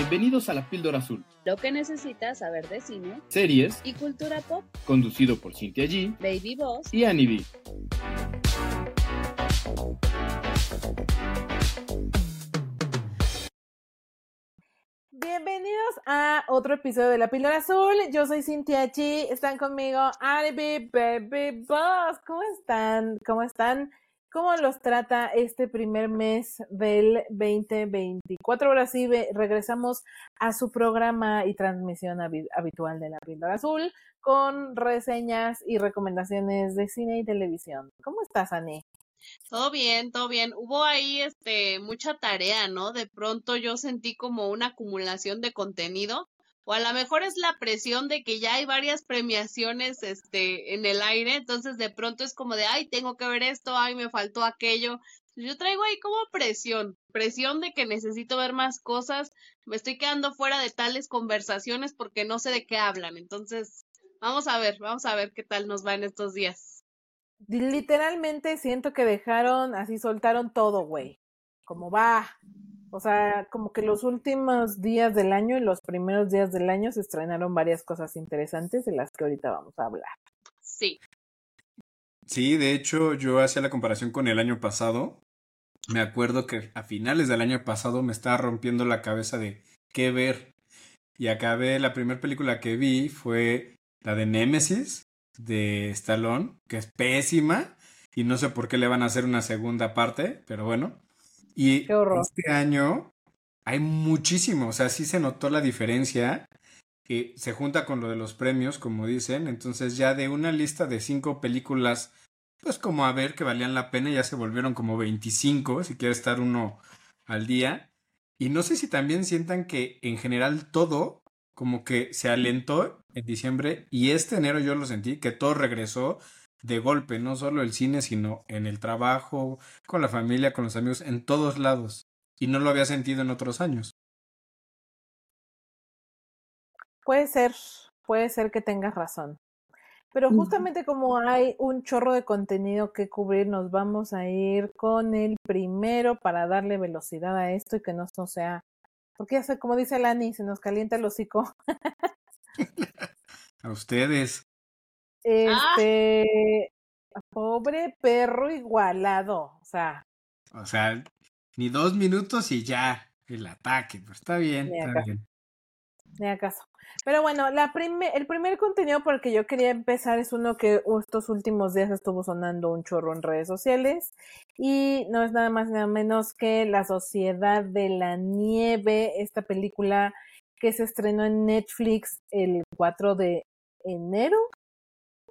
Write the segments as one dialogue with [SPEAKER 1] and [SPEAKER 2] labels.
[SPEAKER 1] Bienvenidos a La Píldora Azul,
[SPEAKER 2] Lo que necesitas saber de cine
[SPEAKER 1] series
[SPEAKER 2] y cultura pop.
[SPEAKER 1] conducido por Cintia G
[SPEAKER 2] Baby Boss.
[SPEAKER 1] y Annie B.
[SPEAKER 3] Bienvenidos a otro episodio de La Píldora Azul. Yo soy Cintia Chi. Están conmigo Annie Baby Boss. ¿Cómo están? ¿Cómo están? ¿Cómo los trata este primer mes del 2024? Ahora sí, regresamos a su programa y transmisión habi- habitual de La Píldora Azul con reseñas y recomendaciones de cine y televisión. ¿Cómo estás, Annie?
[SPEAKER 4] Todo bien, todo bien. Hubo ahí este mucha tarea, ¿no? De pronto yo sentí como una acumulación de contenido, o a lo mejor es la presión de que ya hay varias premiaciones este en el aire, entonces de pronto es como de, ay, tengo que ver esto, ay, me faltó aquello. Yo traigo ahí como presión, presión de que necesito ver más cosas, me estoy quedando fuera de tales conversaciones porque no sé de qué hablan. Entonces, vamos a ver, vamos a ver qué tal nos va en estos días.
[SPEAKER 3] Literalmente siento que dejaron, así soltaron todo, güey. Como va. O sea, como que los últimos días del año y los primeros días del año se estrenaron varias cosas interesantes de las que ahorita vamos a hablar.
[SPEAKER 4] Sí.
[SPEAKER 5] Sí, de hecho, yo hacía la comparación con el año pasado. Me acuerdo que a finales del año pasado me estaba rompiendo la cabeza de qué ver. Y acabé, la primera película que vi fue la de Nemesis de Stallone, que es pésima. Y no sé por qué le van a hacer una segunda parte, pero bueno. Y
[SPEAKER 3] Qué
[SPEAKER 5] este año hay muchísimo, o sea, sí se notó la diferencia que se junta con lo de los premios, como dicen, entonces ya de una lista de cinco películas, pues como a ver que valían la pena, ya se volvieron como 25, si quiere estar uno al día. Y no sé si también sientan que en general todo como que se alentó en diciembre y este enero yo lo sentí, que todo regresó de golpe, no solo el cine, sino en el trabajo, con la familia, con los amigos, en todos lados. Y no lo había sentido en otros años.
[SPEAKER 3] Puede ser, puede ser que tengas razón. Pero justamente como hay un chorro de contenido que cubrir, nos vamos a ir con el primero para darle velocidad a esto y que no, no sea. Porque ya sé, como dice Lani, se nos calienta el hocico.
[SPEAKER 5] A ustedes.
[SPEAKER 3] Este, pobre perro igualado. O sea,
[SPEAKER 5] O sea, ni dos minutos y ya el ataque. Pero está bien, está bien.
[SPEAKER 3] ni acaso. Pero bueno, la prime- el primer contenido por el que yo quería empezar es uno que estos últimos días estuvo sonando un chorro en redes sociales y no es nada más nada menos que La Sociedad de la Nieve, esta película que se estrenó en Netflix el 4 de enero,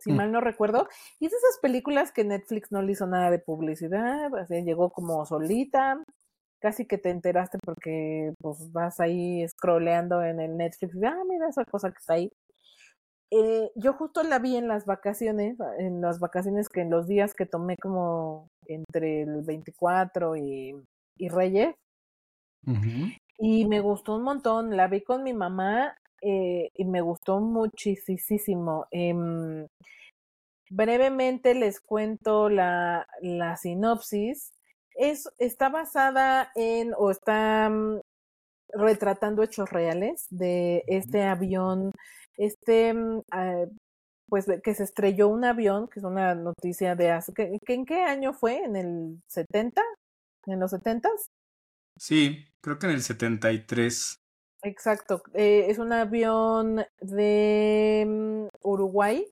[SPEAKER 3] si
[SPEAKER 5] Mm.
[SPEAKER 3] mal no recuerdo, y es de esas películas que Netflix no le hizo nada de publicidad, así llegó como solita, casi que te enteraste porque pues vas ahí scrolleando en el Netflix y ah, mira esa cosa que está ahí. Eh, yo justo la vi en las vacaciones, en las vacaciones que en los días que tomé como entre el 24 y, y Reyes, y me gustó un montón, la vi con mi mamá eh, y me gustó muchísimo. Em, brevemente les cuento la, la sinopsis. Es, está basada en, o está mm, retratando hechos reales de este avión, este, ah, pues que se estrelló un avión, que es una noticia de hace, que, que ¿en qué año fue? ¿En el 70? ¿En los 70s?
[SPEAKER 5] Sí, creo que en el 73.
[SPEAKER 3] Exacto, eh, es un avión de mm, Uruguay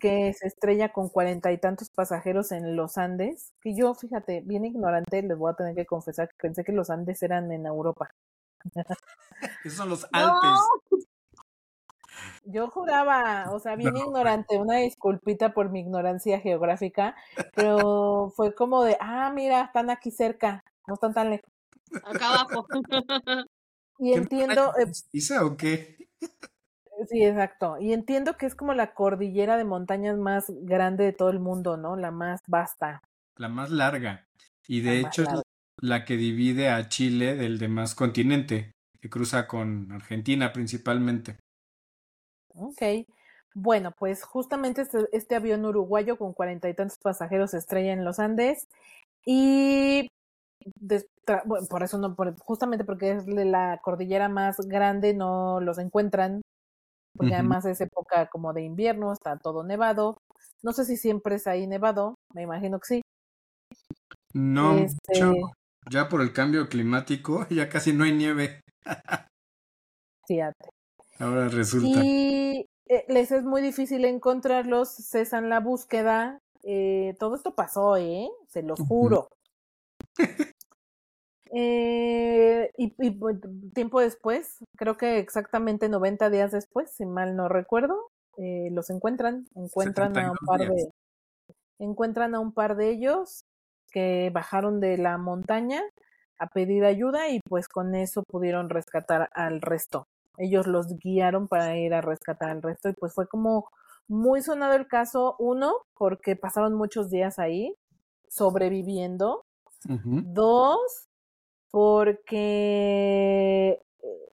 [SPEAKER 3] que se estrella con cuarenta y tantos pasajeros en los Andes, que yo, fíjate, bien ignorante, les voy a tener que confesar que pensé que los Andes eran en Europa.
[SPEAKER 5] Esos son los Alpes.
[SPEAKER 3] Yo juraba, o sea, bien
[SPEAKER 5] No.
[SPEAKER 3] ignorante, una disculpita por mi ignorancia geográfica, pero fue como de, ah, mira, están aquí cerca, no están tan lejos.
[SPEAKER 4] Acá abajo.
[SPEAKER 3] Y
[SPEAKER 5] ¿Qué no
[SPEAKER 3] entiendo, eh,
[SPEAKER 5] o qué?
[SPEAKER 3] sí, exacto, y entiendo que es como la cordillera de montañas más grande de todo el mundo, ¿no? La más vasta.
[SPEAKER 5] La más larga. Y de
[SPEAKER 3] La
[SPEAKER 5] hecho es la que divide a Chile del demás continente, que cruza con Argentina principalmente.
[SPEAKER 3] Ok. Bueno, pues justamente este, este avión uruguayo con cuarenta y tantos pasajeros se estrella en los Andes y bueno, por eso no, por, justamente porque es la cordillera más grande, no los encuentran, porque además es época como de invierno, está todo nevado. No sé si siempre es ahí nevado, me imagino que sí.
[SPEAKER 5] No, este... ya por el cambio climático ya casi no hay nieve.
[SPEAKER 3] Fíjate.
[SPEAKER 5] Ahora resulta.
[SPEAKER 3] Y eh, les es muy difícil encontrarlos, cesan la búsqueda. Eh, todo esto pasó, ¿eh? Se los juro. Eh, y, pues, tiempo después, creo que exactamente 90 días después, si mal no recuerdo, eh, los encuentran, encuentran a un par de encuentran a un par de ellos que bajaron de la montaña a pedir ayuda y pues con eso pudieron rescatar al resto. Ellos los guiaron para ir a rescatar al resto y pues fue como muy sonado el caso, uno, porque pasaron muchos días ahí sobreviviendo. Dos, porque eh,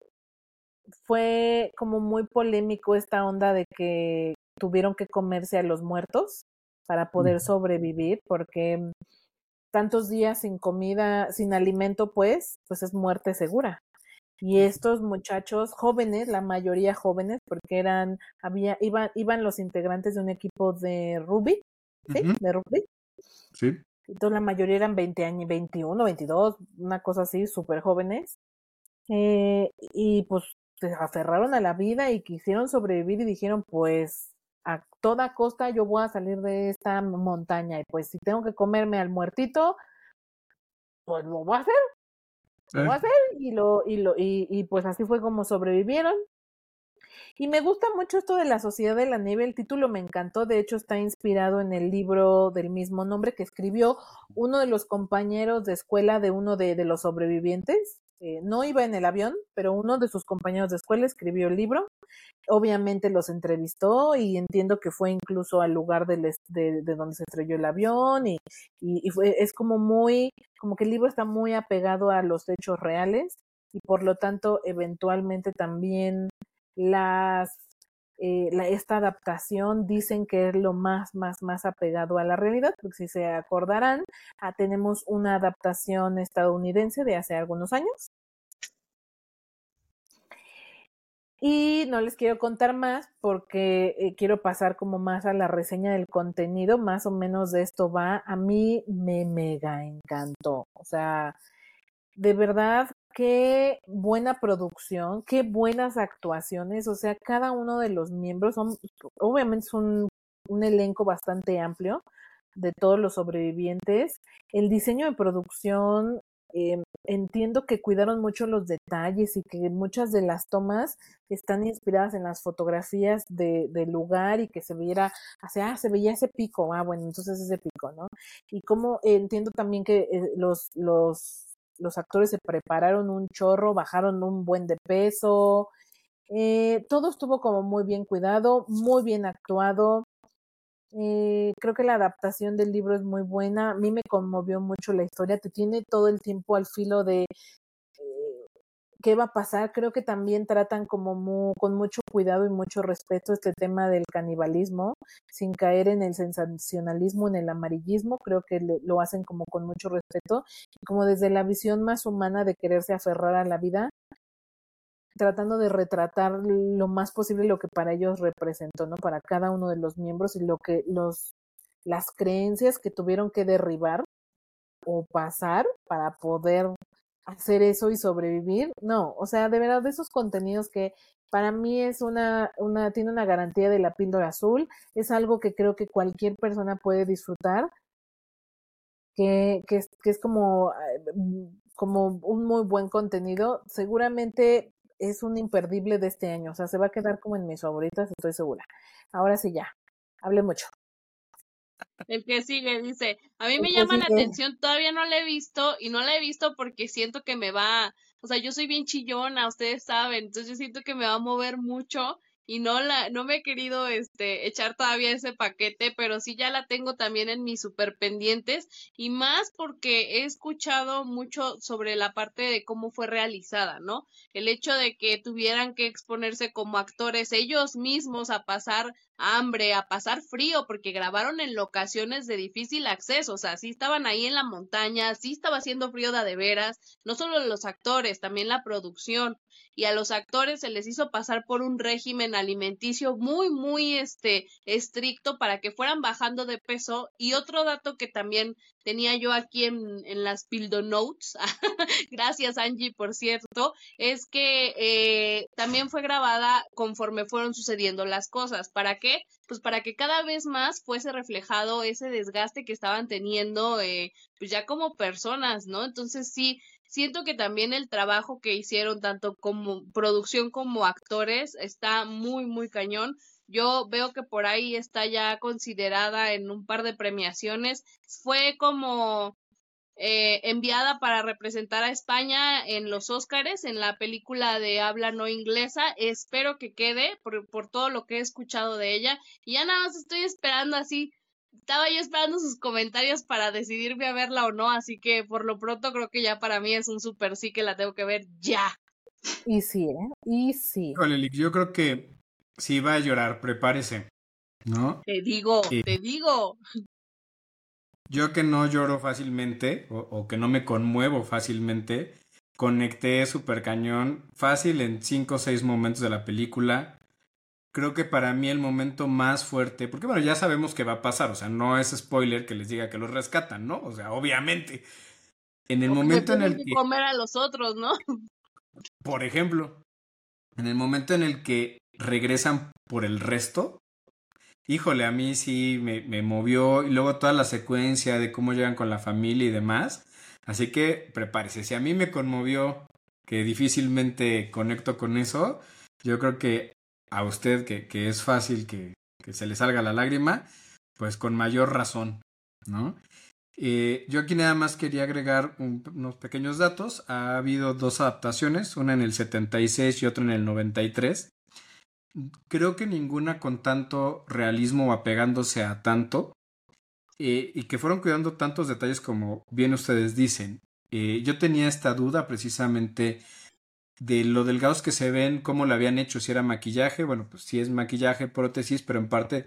[SPEAKER 3] fue como muy polémico esta onda de que tuvieron que comerse a los muertos para poder sobrevivir, porque tantos días sin comida, sin alimento, pues, pues es muerte segura. Y estos muchachos jóvenes, la mayoría jóvenes, porque eran, había, iban, iban los integrantes de un equipo de rugby, ¿sí? De rugby.
[SPEAKER 5] Sí.
[SPEAKER 3] Entonces la mayoría eran 20 años, 21, 22, una cosa así, súper jóvenes. Eh, y pues se aferraron a la vida y quisieron sobrevivir y dijeron, pues a toda costa yo voy a salir de esta montaña y pues si tengo que comerme al muertito, pues lo voy a hacer. Lo voy a eh. hacer y lo, y lo, y, y pues así fue como sobrevivieron. Y me gusta mucho esto de la Sociedad de la Nieve, el título me encantó, de hecho está inspirado en el libro del mismo nombre que escribió uno de los compañeros de escuela de uno de, los sobrevivientes. Eh, no iba en el avión, pero uno de sus compañeros de escuela escribió el libro. Obviamente los entrevistó y entiendo que fue incluso al lugar de, de donde se estrelló el avión y, y, fue, es como muy, como que el libro está muy apegado a los hechos reales y por lo tanto eventualmente también las eh, la, esta adaptación dicen que es lo más, más, más apegado a la realidad, porque si se acordarán, ah, tenemos una adaptación estadounidense de hace algunos años. Y no les quiero contar más porque eh, quiero pasar como más a la reseña del contenido, más o menos de esto va. A mí me mega encantó. O sea, de verdad qué buena producción, qué buenas actuaciones, o sea, cada uno de los miembros son, obviamente es un, elenco bastante amplio de todos los sobrevivientes. El diseño de producción, eh, entiendo que cuidaron mucho los detalles y que muchas de las tomas están inspiradas en las fotografías de, lugar y que se viera, o ah, se veía ese pico, ah, bueno, entonces ese pico, ¿no? Y como entiendo también que eh, los, los los actores se prepararon un chorro, bajaron un buen de peso, eh, todo estuvo como muy bien cuidado, muy bien actuado. Eh, creo que la adaptación del libro es muy buena. A mí me conmovió mucho la historia. Te tiene todo el tiempo al filo de qué va a pasar. Creo que también tratan como con mucho cuidado y mucho respeto este tema del canibalismo, sin caer en el sensacionalismo, en el amarillismo. Creo que lo hacen como con mucho respeto, como desde la visión más humana de quererse aferrar a la vida, tratando de retratar lo más posible lo que para ellos representó, ¿no? Para cada uno de los miembros y lo que los las creencias que tuvieron que derribar o pasar para poder hacer eso y sobrevivir. No, o sea, de verdad, de esos contenidos que para mí es una, una, tiene una garantía de la píldora azul, es algo que creo que cualquier persona puede disfrutar, que, que, es, que es como, mm, como un muy buen contenido. Seguramente es un imperdible de este año, o sea, se va a quedar como en mis favoritas, estoy segura. Ahora sí ya, hable mucho.
[SPEAKER 4] El que sigue dice, a mí me llama la atención, todavía no la he visto y no la he visto porque siento que me va, o sea, yo soy bien chillona, ustedes saben, entonces yo siento que me va a mover mucho y no la no me he querido este echar todavía ese paquete, pero sí ya la tengo también en mis super pendientes y más porque he escuchado mucho sobre la parte de cómo fue realizada, ¿no? El hecho de que tuvieran que exponerse como actores ellos mismos a pasar hambre, a pasar frío, porque grabaron en locaciones de difícil acceso, o sea, sí estaban ahí en la montaña, sí estaba haciendo frío de, de veras, no solo los actores, también la producción, y a los actores se les hizo pasar por un régimen alimenticio muy, muy este, estricto para que fueran bajando de peso. Y otro dato que también tenía yo aquí en, en las Pildo Notes, gracias Angie, por cierto, es que eh, también fue grabada conforme fueron sucediendo las cosas. ¿Para qué? Pues para que cada vez más fuese reflejado ese desgaste que estaban teniendo, eh, pues ya como personas, ¿no? Entonces sí, siento que también el trabajo que hicieron tanto como producción como actores está muy, muy cañón. Yo veo que por ahí está ya considerada en un par de premiaciones. Fue como eh, enviada para representar a España en los Óscares, en la película de habla no inglesa. Espero que quede por, por todo lo que he escuchado de ella. Y ya nada más estoy esperando así estaba yo esperando sus comentarios para decidirme a verla o no, así que por lo pronto creo que ya para mí es un super sí que la tengo que ver ya.
[SPEAKER 3] Y sí, ¿eh? Y sí.
[SPEAKER 5] yo creo que si va a llorar, prepárese, ¿no?
[SPEAKER 4] Te digo, te digo.
[SPEAKER 5] Yo que no lloro fácilmente o, o que no me conmuevo fácilmente, conecté super cañón fácil en cinco o seis momentos de la película creo que para mí el momento más fuerte, porque bueno, ya sabemos que va a pasar, o sea, no es spoiler que les diga que los rescatan, ¿no? O sea, obviamente. En el momento en el que...
[SPEAKER 4] comer a los otros, ¿no?
[SPEAKER 5] Por ejemplo, en el momento en el que regresan por el resto, híjole, a mí sí me, me movió y luego toda la secuencia de cómo llegan con la familia y demás. Así que prepárese, si a mí me conmovió que difícilmente conecto con eso, yo creo que a usted que, que es fácil que, que, se le salga la lágrima, pues con mayor razón, ¿no? Eh, yo aquí nada más quería agregar unos pequeños datos. Ha habido dos adaptaciones, una en el 76 y otra en el 93. Creo que ninguna con tanto realismo apegándose a tanto. Eh, y que fueron cuidando tantos detalles como bien ustedes dicen. Eh, yo tenía esta duda precisamente de lo delgados que se ven, cómo lo habían hecho, si era maquillaje, bueno, pues sí es maquillaje, prótesis, pero en parte,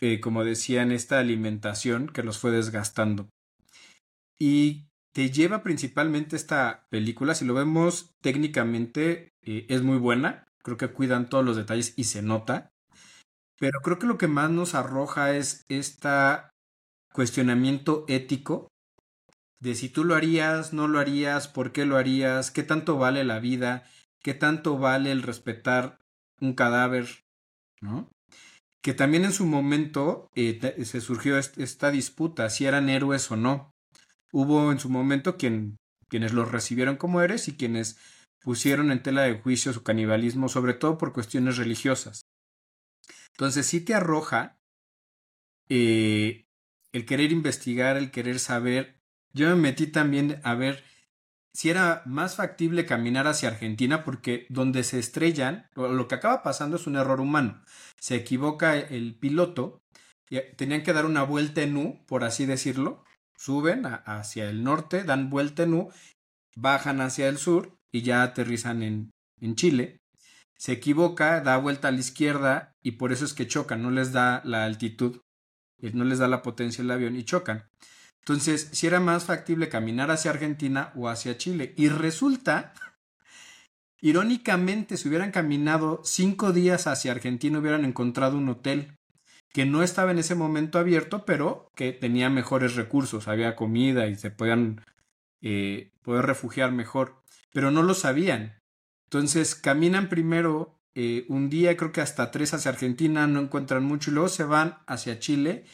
[SPEAKER 5] eh, como decían, esta alimentación que los fue desgastando. Y te lleva principalmente esta película, si lo vemos técnicamente, es muy buena, creo que cuidan todos los detalles y se nota, pero creo que lo que más nos arroja es este cuestionamiento ético de si tú lo harías, no lo harías, por qué lo harías, qué tanto vale la vida, qué tanto vale el respetar un cadáver, ¿no? Que también en su momento eh, se surgió esta disputa, si eran héroes o no. Hubo en su momento quien, quienes los recibieron como héroes y quienes pusieron en tela de juicio su canibalismo, sobre todo por cuestiones religiosas. Entonces sí te arroja eh, el querer investigar, el querer saber yo me metí también a ver si era más factible caminar hacia Argentina porque donde se estrellan, lo que acaba pasando es un error humano. Se equivoca el piloto, y tenían que dar una vuelta en U, por así decirlo, suben hacia el norte, dan vuelta en U, bajan hacia el sur y ya aterrizan en, en Chile. Se equivoca, da vuelta a la izquierda y por eso es que chocan, no les da la altitud, eh, no les da la potencia el avión y chocan. Entonces, si era más factible caminar hacia Argentina o hacia Chile. Y resulta, irónicamente, si hubieran caminado cinco días hacia Argentina, hubieran encontrado un hotel que no estaba en ese momento abierto, pero que tenía mejores recursos, había comida y se podían eh, poder refugiar mejor, pero no lo sabían. Entonces caminan primero eh, un día, creo que hasta tres hacia Argentina, no encuentran mucho y luego se van hacia Chile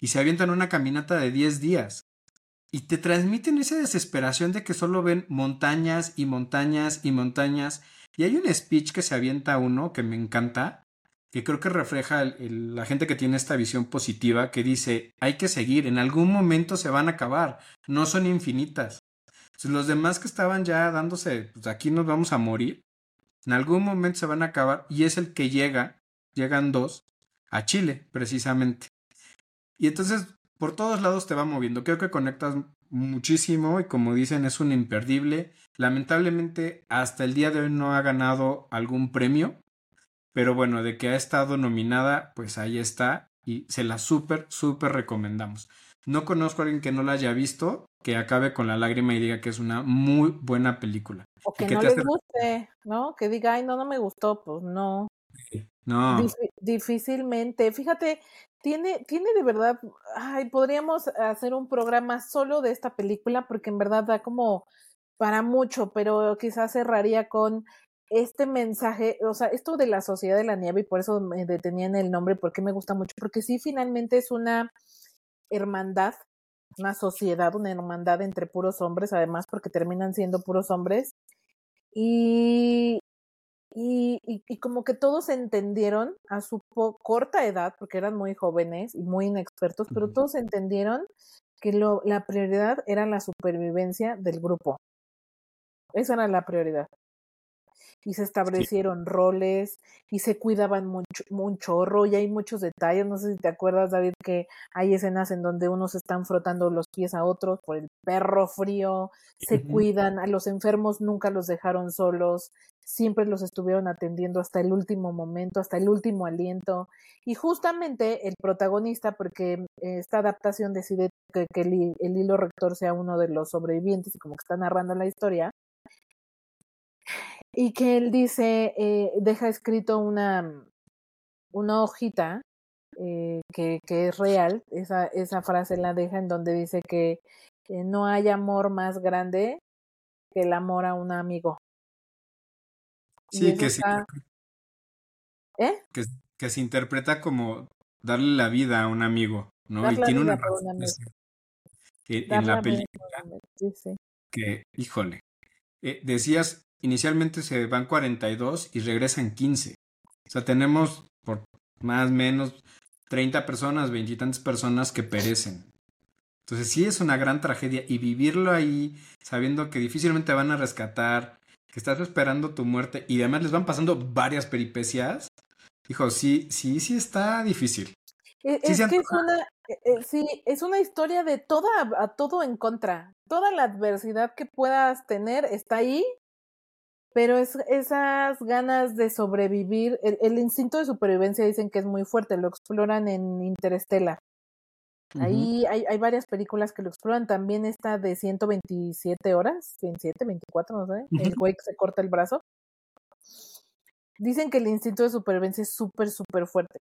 [SPEAKER 5] y se avientan una caminata de 10 días. Y te transmiten esa desesperación de que solo ven montañas y montañas y montañas. Y hay un speech que se avienta uno que me encanta, que creo que refleja la gente que tiene esta visión positiva, que dice, hay que seguir, en algún momento se van a acabar, no son infinitas. Los demás que estaban ya dándose, pues aquí nos vamos a morir, en algún momento se van a acabar y es el que llega, llegan dos, a Chile precisamente. Y entonces por todos lados te va moviendo. Creo que conectas muchísimo y como dicen es un imperdible. Lamentablemente hasta el día de hoy no ha ganado algún premio. Pero bueno, de que ha estado nominada, pues ahí está. Y se la súper, súper recomendamos. No conozco a alguien que no la haya visto, que acabe con la lágrima y diga que es una muy buena película.
[SPEAKER 3] O que
[SPEAKER 5] ¿Y qué
[SPEAKER 3] no
[SPEAKER 5] hace-
[SPEAKER 3] guste, ¿no? Que diga, ay, no, no me gustó, pues no.
[SPEAKER 5] No,
[SPEAKER 3] Difí- difícilmente. Fíjate, tiene, tiene de verdad, ay, podríamos hacer un programa solo de esta película porque en verdad da como para mucho, pero quizás cerraría con este mensaje, o sea, esto de la sociedad de la nieve y por eso me detenía en el nombre, porque me gusta mucho, porque sí, finalmente es una hermandad, una sociedad, una hermandad entre puros hombres, además porque terminan siendo puros hombres. Y, y, y, y como que todos entendieron a su po- corta edad, porque eran muy jóvenes y muy inexpertos, pero todos entendieron que lo, la prioridad era la supervivencia del grupo. Esa era la prioridad. Y se establecieron roles y se cuidaban mucho, un chorro y hay muchos detalles. No sé si te acuerdas, David, que hay escenas en donde unos están frotando los pies a otros por el perro frío, se cuidan, a los enfermos nunca los dejaron solos, siempre los estuvieron atendiendo hasta el último momento, hasta el último aliento. Y justamente el protagonista, porque eh, esta adaptación decide que, que el, hi- el hilo rector sea uno de los sobrevivientes y como que está narrando la historia, y que él dice, eh, deja escrito una, una hojita eh, que, que es real, esa, esa frase la deja en donde dice que no hay amor más grande que el amor a un amigo.
[SPEAKER 5] Sí, que,
[SPEAKER 3] está- ¿Eh?
[SPEAKER 5] que, que se interpreta como darle la vida a un amigo, ¿no? Y tiene una
[SPEAKER 3] un
[SPEAKER 5] razón en la película
[SPEAKER 3] sí, sí.
[SPEAKER 5] que, híjole, eh, decías, inicialmente se van 42 y regresan 15. O sea, tenemos por más o menos 30 personas, veintitantas personas que perecen. Entonces sí es una gran tragedia y vivirlo ahí sabiendo que difícilmente van a rescatar, que estás esperando tu muerte y además les van pasando varias peripecias. Dijo, sí, sí, sí está difícil.
[SPEAKER 3] Eh,
[SPEAKER 5] Sí
[SPEAKER 3] Es que es una, eh, eh, sí, es una historia de toda, a todo en contra. Toda la adversidad que puedas tener está ahí, pero es esas ganas de sobrevivir, el, el instinto de supervivencia dicen que es muy fuerte, lo exploran en Interstellar.
[SPEAKER 5] Ujú.
[SPEAKER 3] Ahí hay, hay varias películas que lo exploran, también esta de 127 horas, 27, 24, no sé, el güey que se corta el brazo. Dicen que el instinto de supervivencia es súper, súper fuerte.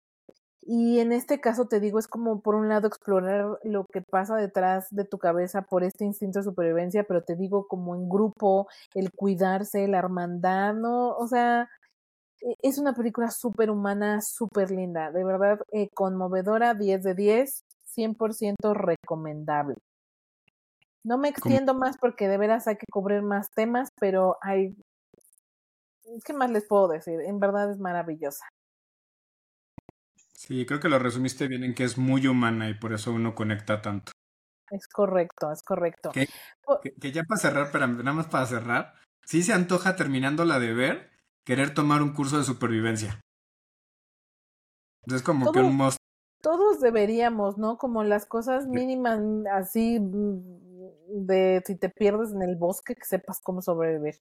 [SPEAKER 3] Y en este caso te digo, es como por un lado explorar lo que pasa detrás de tu cabeza por este instinto de supervivencia, pero te digo como en grupo, el cuidarse, la hermandad, ¿no? O sea, e- es una película súper humana, súper linda, de verdad eh, conmovedora, 10 de 10, 100% recomendable. No me extiendo más porque de veras hay que cubrir más temas, pero hay... ¿Qué más les puedo decir? En verdad es maravillosa.
[SPEAKER 5] Sí, creo que lo resumiste bien en que es muy humana y por eso uno conecta tanto.
[SPEAKER 3] Es correcto, es correcto.
[SPEAKER 5] Que, que ya para cerrar, pero nada más para cerrar, sí se antoja terminando la de ver, querer tomar un curso de supervivencia. Es como que un must.
[SPEAKER 3] todos deberíamos, ¿no? Como las cosas mínimas, mm, así mm, de si te pierdes en el bosque, que sepas cómo sobrevivir.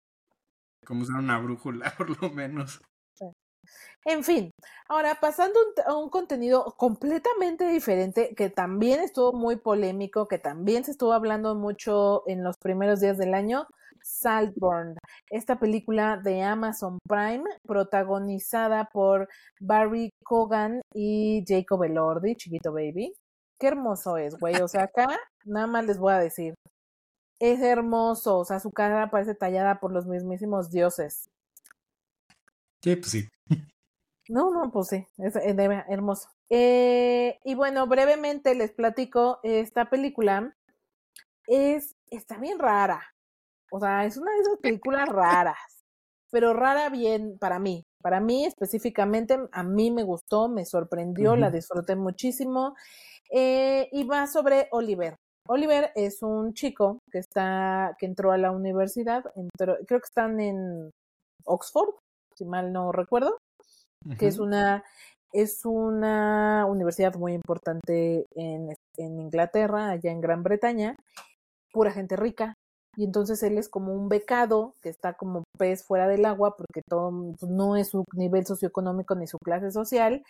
[SPEAKER 5] como usar una brújula, por lo menos.
[SPEAKER 3] En fin, ahora pasando a un contenido completamente diferente, que también estuvo muy polémico, que también se estuvo hablando mucho en los primeros días del año, Saltburn, esta película de Amazon Prime, protagonizada por Barry Cogan y Jacob Elordi, chiquito baby. Qué hermoso es, güey. O sea, acá nada más les voy a decir. Es hermoso, o sea, su cara parece tallada por los mismísimos dioses.
[SPEAKER 5] Sí, pues sí.
[SPEAKER 3] No, no, pues sí, es hermoso. Eh, y bueno, brevemente les platico, esta película es, está bien rara. O sea, es una de esas películas raras, pero rara bien para mí. Para mí específicamente, a mí me gustó, me sorprendió, la disfruté muchísimo. Eh, y va sobre Oliver. Oliver es un chico que está, que entró a la universidad, entró, creo que están en Oxford, si mal no recuerdo que es una es una universidad muy importante en, en Inglaterra, allá en Gran Bretaña, pura gente rica, y entonces él es como un becado que está como pez fuera del agua porque todo pues, no es su nivel socioeconómico ni su clase social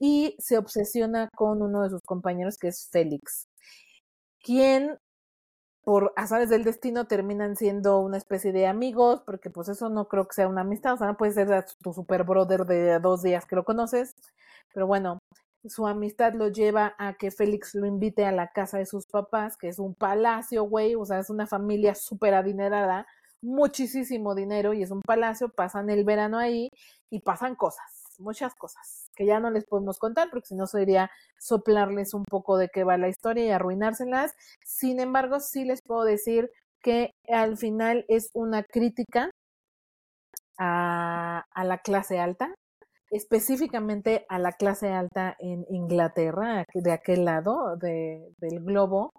[SPEAKER 3] y se obsesiona con uno de sus compañeros que es Félix, quien por azares del destino terminan siendo una especie de amigos, porque pues eso no creo que sea una amistad, o sea, no puede ser tu super brother de dos días que lo conoces, pero bueno, su amistad lo lleva a que Félix lo invite a la casa de sus papás, que es un palacio, güey, o sea, es una familia súper adinerada, muchísimo dinero y es un palacio, pasan el verano ahí y pasan cosas, muchas cosas, que ya no les podemos contar porque si no sería soplarles un poco de qué va la historia y arruinárselas. Sin embargo, sí les puedo decir que al final es una crítica a, la clase alta, específicamente a la clase alta en Inglaterra, de aquel lado de, del globo.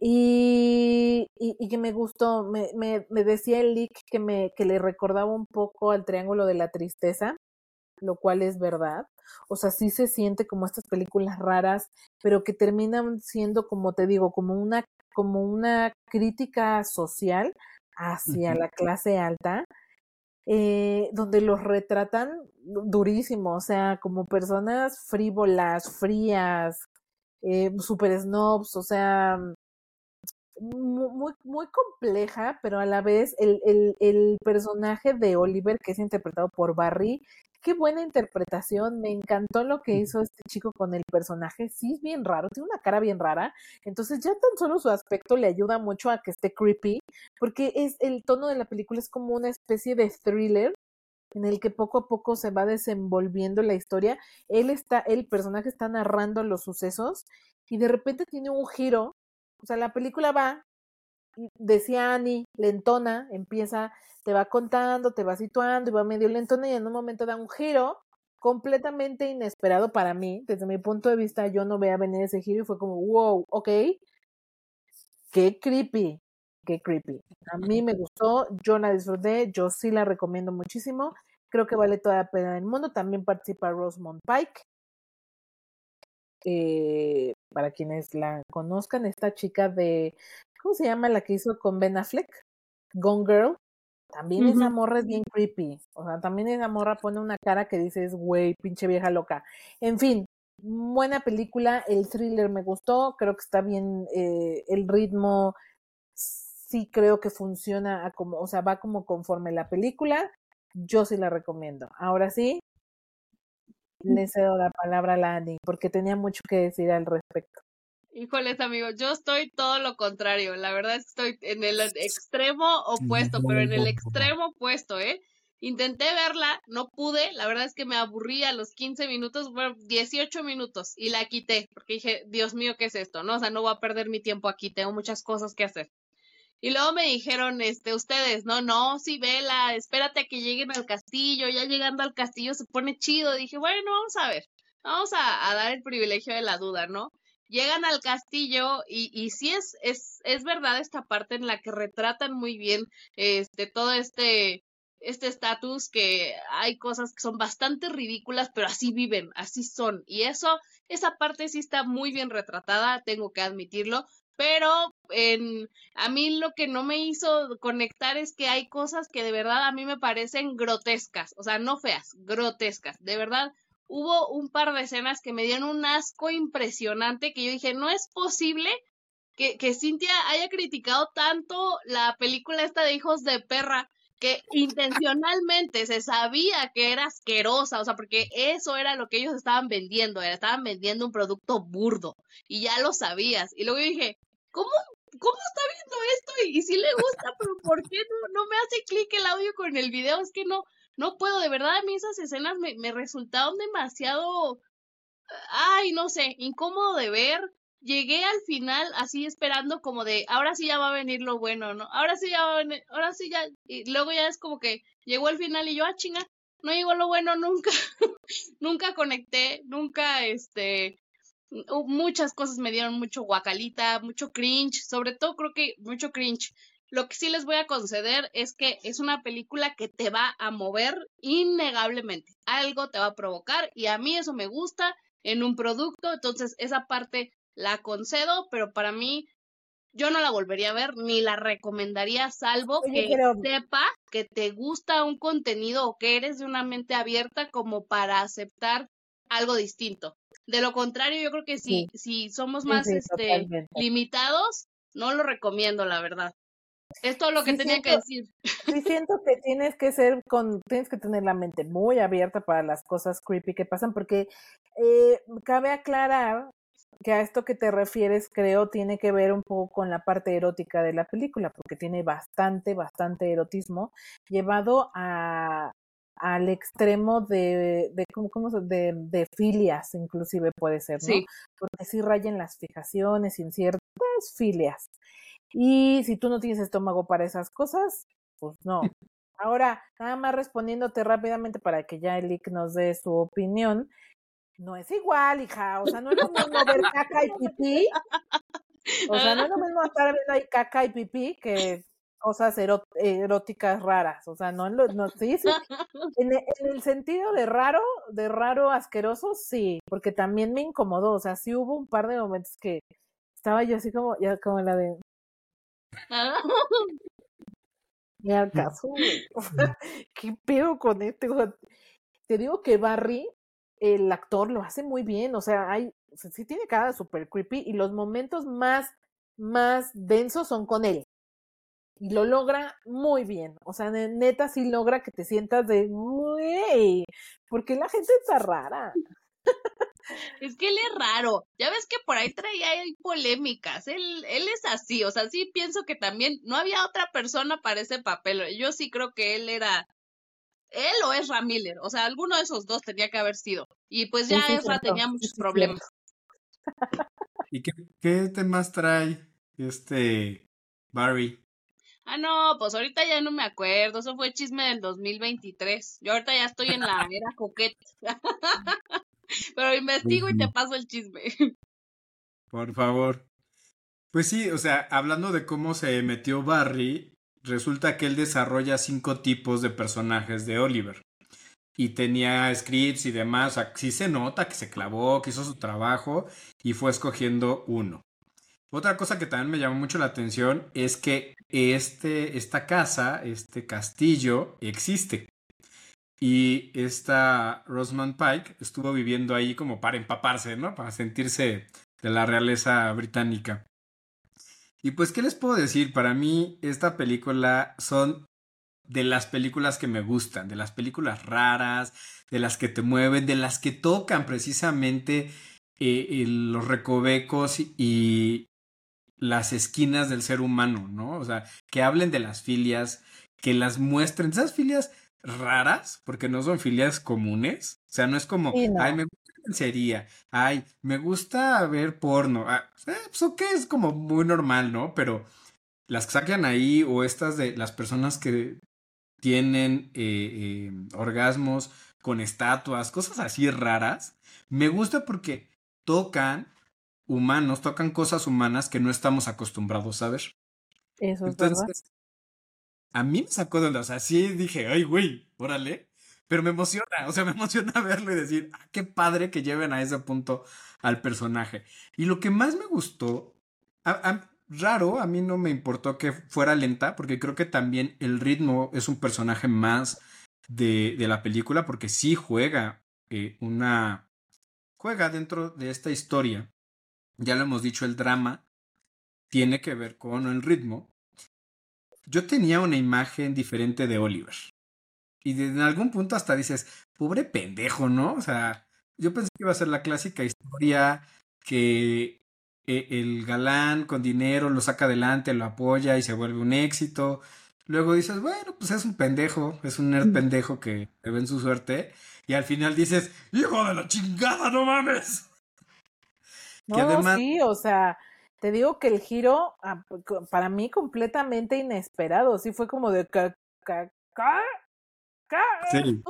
[SPEAKER 3] Y, y, que me gustó, me, me, me decía el leak que, me, que le recordaba un poco al Triángulo de la Tristeza, lo cual es verdad. O sea, sí se siente como estas películas raras, pero que terminan siendo, como te digo, como una, como una crítica social hacia la clase alta eh, donde los retratan durísimo, o sea, como personas frívolas, frías, eh, super snobs, o sea, muy, muy compleja, pero a la vez el, el, el personaje de Oliver, que es interpretado por Barry, qué buena interpretación, me encantó lo que hizo este chico con el personaje, sí es bien raro, tiene una cara bien rara, entonces ya tan solo su aspecto le ayuda mucho a que esté creepy, porque es el tono de la película es como una especie de thriller en el que poco a poco se va desenvolviendo la historia, él está, el personaje está narrando los sucesos y de repente tiene un giro, o sea, la película va decía Annie, lentona, empieza, te va contando, te va situando y va medio lentona y en un momento da un giro completamente inesperado para mí. Desde mi punto de vista, yo no veía venir ese giro y fue como, wow, ok, qué creepy, qué creepy. A mí me gustó, yo la disfruté, yo sí la recomiendo muchísimo. Creo que vale toda la pena del mundo. También participa Rosemont Pike. Eh, para quienes la conozcan, esta chica de ¿Cómo se llama la que hizo con Ben Affleck? Gone Girl. También esa morra es bien creepy. O sea, también esa morra pone una cara que dices, güey, pinche vieja loca. En fin, buena película. El thriller me gustó. Creo que está bien eh, el ritmo. Sí creo que funciona como, o sea, va como conforme la película. Yo sí la recomiendo. Ahora sí, le cedo la palabra a Lani porque tenía mucho que decir al respecto.
[SPEAKER 4] Híjoles, amigos, yo estoy todo lo contrario. La verdad es que estoy en el extremo opuesto, pero en el extremo opuesto, ¿eh? Intenté verla, no pude, la verdad es que me aburrí a los 15 minutos, bueno, 18 minutos y la quité, porque dije, Dios mío, ¿qué es esto? No, o sea, no voy a perder mi tiempo aquí, tengo muchas cosas que hacer. Y luego me dijeron, este, ustedes, no, no, sí, vela, espérate a que lleguen al castillo, ya llegando al castillo se pone chido. dije, bueno, vamos a ver, vamos a, a dar el privilegio de la duda, ¿no? Llegan al castillo y, sí es, es, es verdad esta parte en la que retratan muy bien este, todo este este estatus que hay cosas que son bastante ridículas, pero así viven, así son. Y eso, esa parte sí está muy bien retratada, tengo que admitirlo. Pero en, a mí lo que no me hizo conectar es que hay cosas que de verdad a mí me parecen grotescas, o sea, no feas, grotescas. De verdad, hubo un par de escenas que me dieron un asco impresionante que yo dije, no es posible que, que Cintia haya criticado tanto la película esta de Hijos de Perra que intencionalmente se sabía que era asquerosa, o sea, porque eso era lo que ellos estaban vendiendo, estaban vendiendo un producto burdo y ya lo sabías. Y luego dije, ¿cómo, cómo está viendo esto? Y, si le gusta, pero ¿por qué no, no me hace clic el audio con el video? Es que no, no puedo, de verdad a mí esas escenas me, me resultaron demasiado, ay, no sé, incómodo de ver. Llegué al final así esperando como de, ahora sí ya va a venir lo bueno, ¿no? Ahora sí ya va a venir, ahora sí ya, y luego ya es como que llegó el final y yo, ah, chinga, no llegó lo bueno nunca, nunca conecté, nunca, este, muchas cosas me dieron mucho guacalita, mucho cringe, sobre todo creo que mucho cringe. Lo que sí les voy a conceder es que es una película que te va a mover innegablemente. Algo te va a provocar y a mí eso me gusta en un producto, entonces esa parte la concedo, pero para mí yo no la volvería a ver ni la recomendaría salvo
[SPEAKER 3] Oye,
[SPEAKER 4] que
[SPEAKER 3] pero-
[SPEAKER 4] sepa que te gusta un contenido o que eres de una mente abierta como para aceptar algo distinto. De lo contrario, yo creo que si, si somos
[SPEAKER 3] Sí,
[SPEAKER 4] más
[SPEAKER 3] sí,
[SPEAKER 4] este
[SPEAKER 3] totalmente.
[SPEAKER 4] limitados, no lo recomiendo, la verdad. Es todo lo que
[SPEAKER 3] Sí,
[SPEAKER 4] tenía que decir.
[SPEAKER 3] Sí siento que tienes que ser con, tienes que tener la mente muy abierta para las cosas creepy que pasan, porque eh, cabe aclarar que a esto que te refieres, creo, tiene que ver un poco con la parte erótica de la película, porque tiene bastante, bastante erotismo, llevado a al extremo de, de ¿cómo, cómo se- de, de filias, inclusive puede ser, ¿no?
[SPEAKER 4] Sí.
[SPEAKER 3] Porque sí rayen las fijaciones y en ciertas filias. Y si tú no tienes estómago para esas cosas, pues no. Ahora, nada más respondiéndote rápidamente para que ya Elick nos dé su opinión. No es igual, hija. O sea, no es lo mismo ver caca y pipí. O sea, no es lo mismo estar viendo ahí caca y pipí que cosas eró- eróticas raras. O sea, no, no sí, sí. En, e- en el sentido de raro, de raro asqueroso, sí, porque también me incomodó. O sea, sí hubo un par de momentos que estaba yo así como, ya como la de, Ni al caso, güey. ¿qué pedo con este? Te digo que Barry, el actor, lo hace muy bien. O sea, hay, sí tiene cara super creepy y los momentos más, más densos son con él. Y lo logra muy bien. O sea, ne- neta sí logra que te sientas de, güey, ¿por qué la gente está rara?
[SPEAKER 4] Es que él es raro. Ya ves que por ahí traía polémicas. Él, él es así. O sea, sí pienso que también no había otra persona para ese papel. Yo sí creo que él era. Él o es Miller. O sea, alguno de esos dos tenía que haber sido. Y pues ya
[SPEAKER 3] sí,
[SPEAKER 4] Ezra tenía muchos problemas.
[SPEAKER 5] ¿Y qué, qué temas trae este Barry?
[SPEAKER 4] Ah, no, pues ahorita ya no me acuerdo. Eso fue chisme del 2023. Yo ahorita ya estoy en la era coquete. Pero investigo y te paso el chisme.
[SPEAKER 5] Por favor. Pues sí, o sea, hablando de cómo se metió Barry, resulta que él desarrolla cinco tipos de personajes de Oliver. Y tenía scripts y demás, o sea, sí se nota que se clavó, que hizo su trabajo y fue escogiendo uno. Otra cosa que también me llamó mucho la atención es que este, esta casa, este castillo, existe. Y esta Rosamund Pike estuvo viviendo ahí como para empaparse, ¿no? Para sentirse de la realeza británica. Y pues, ¿qué les puedo decir? Para mí, esta película son de las películas que me gustan, de las películas raras, de las que te mueven, de las que tocan precisamente eh, los recovecos y las esquinas del ser humano, ¿no? O sea, que hablen de las filias, que las muestren, esas filias raras, porque no son filias comunes, o sea, no es como,
[SPEAKER 3] Sí, no.
[SPEAKER 5] ay, me gusta la lencería, ay, me gusta ver porno, ah, eh, pues ok, es como muy normal, ¿no? Pero las que sacan ahí o estas de las personas que tienen eh, eh, orgasmos con estatuas, cosas así raras, me gusta porque tocan humanos, tocan cosas humanas que no estamos acostumbrados a ver.
[SPEAKER 3] Eso es verdad.
[SPEAKER 5] Entonces, a mí me sacó de onda, o sea, sí dije, ay, güey, órale, pero me emociona, o sea, me emociona verlo y decir, ah, qué padre que lleven a ese punto al personaje. Y lo que más me gustó, a- raro, a mí no me importó que fuera lenta, porque creo que también el ritmo es un personaje más de, de la película, porque sí juega eh, una... juega dentro de esta historia. Ya lo hemos dicho, el drama tiene que ver con el ritmo. Yo tenía una imagen diferente de Oliver. Y en algún punto hasta dices, pobre pendejo, ¿no? O sea, yo pensé que iba a ser la clásica historia que eh, el galán con dinero lo saca adelante, lo apoya y se vuelve un éxito. Luego dices, bueno, pues es un pendejo, es un nerd pendejo que le ven su suerte. Y al final dices, hijo de la chingada, no mames.
[SPEAKER 3] No,
[SPEAKER 5] que además-
[SPEAKER 3] sí, o sea, te digo que el giro ah, co- para mí completamente inesperado, sí fue como de ca, ca, ca, ca.
[SPEAKER 5] Sí.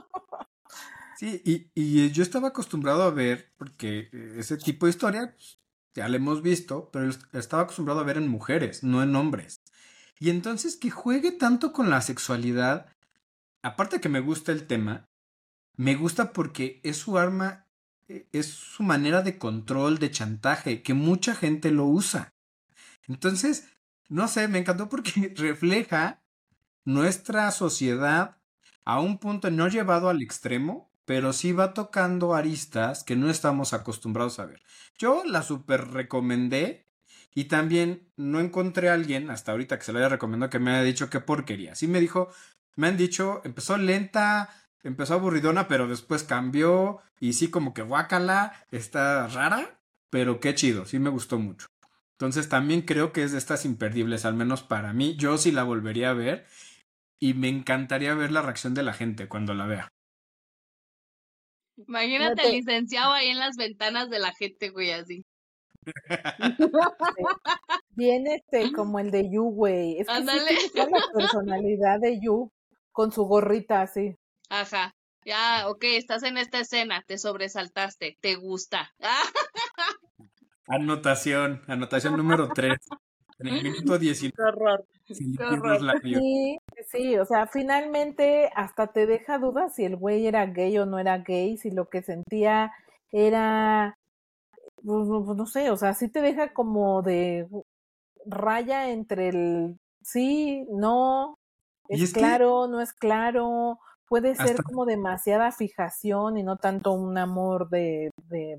[SPEAKER 5] Sí, y, y yo estaba acostumbrado a ver, porque eh, ese tipo de historia pues, ya la hemos visto, pero est- estaba acostumbrado a ver en mujeres, no en hombres. Y entonces que juegue tanto con la sexualidad, aparte que me gusta el tema, me gusta porque es su arma, eh, es su manera de control, de chantaje, que mucha gente lo usa. Entonces, no sé, me encantó porque refleja nuestra sociedad a un punto no llevado al extremo, pero sí va tocando aristas que no estamos acostumbrados a ver. Yo la super recomendé y también no encontré a alguien hasta ahorita que se lo haya recomendado que me haya dicho qué porquería. Sí me dijo, me han dicho, empezó lenta, empezó aburridona, pero después cambió y sí como que guácala, está rara, pero qué chido, sí me gustó mucho. Entonces también creo que es de estas imperdibles, al menos para mí. Yo sí la volvería a ver y me encantaría ver la reacción de la gente cuando la vea.
[SPEAKER 4] Imagínate al licenciado ahí en las ventanas de la gente, güey, así.
[SPEAKER 3] Bien, este, como el de Yu, güey. Es que sí la personalidad de Yu, con su gorrita así.
[SPEAKER 4] Ajá. Ya, ok, estás en esta escena, te sobresaltaste, te gusta.
[SPEAKER 5] Anotación, anotación número 3. En el minuto 19.
[SPEAKER 4] qué horror.
[SPEAKER 5] sin
[SPEAKER 4] qué
[SPEAKER 5] limpiar
[SPEAKER 4] horror.
[SPEAKER 5] los labios.
[SPEAKER 3] Sí, sí, o sea, finalmente hasta te deja dudas si el güey era gay o no era gay, si lo que sentía era, pues, no pues, no sé, o sea, sí te deja como de raya entre el sí, no, es
[SPEAKER 5] que-
[SPEAKER 3] claro, no es claro, puede ser
[SPEAKER 5] Hasta-
[SPEAKER 3] como demasiada fijación y no tanto un amor de, de,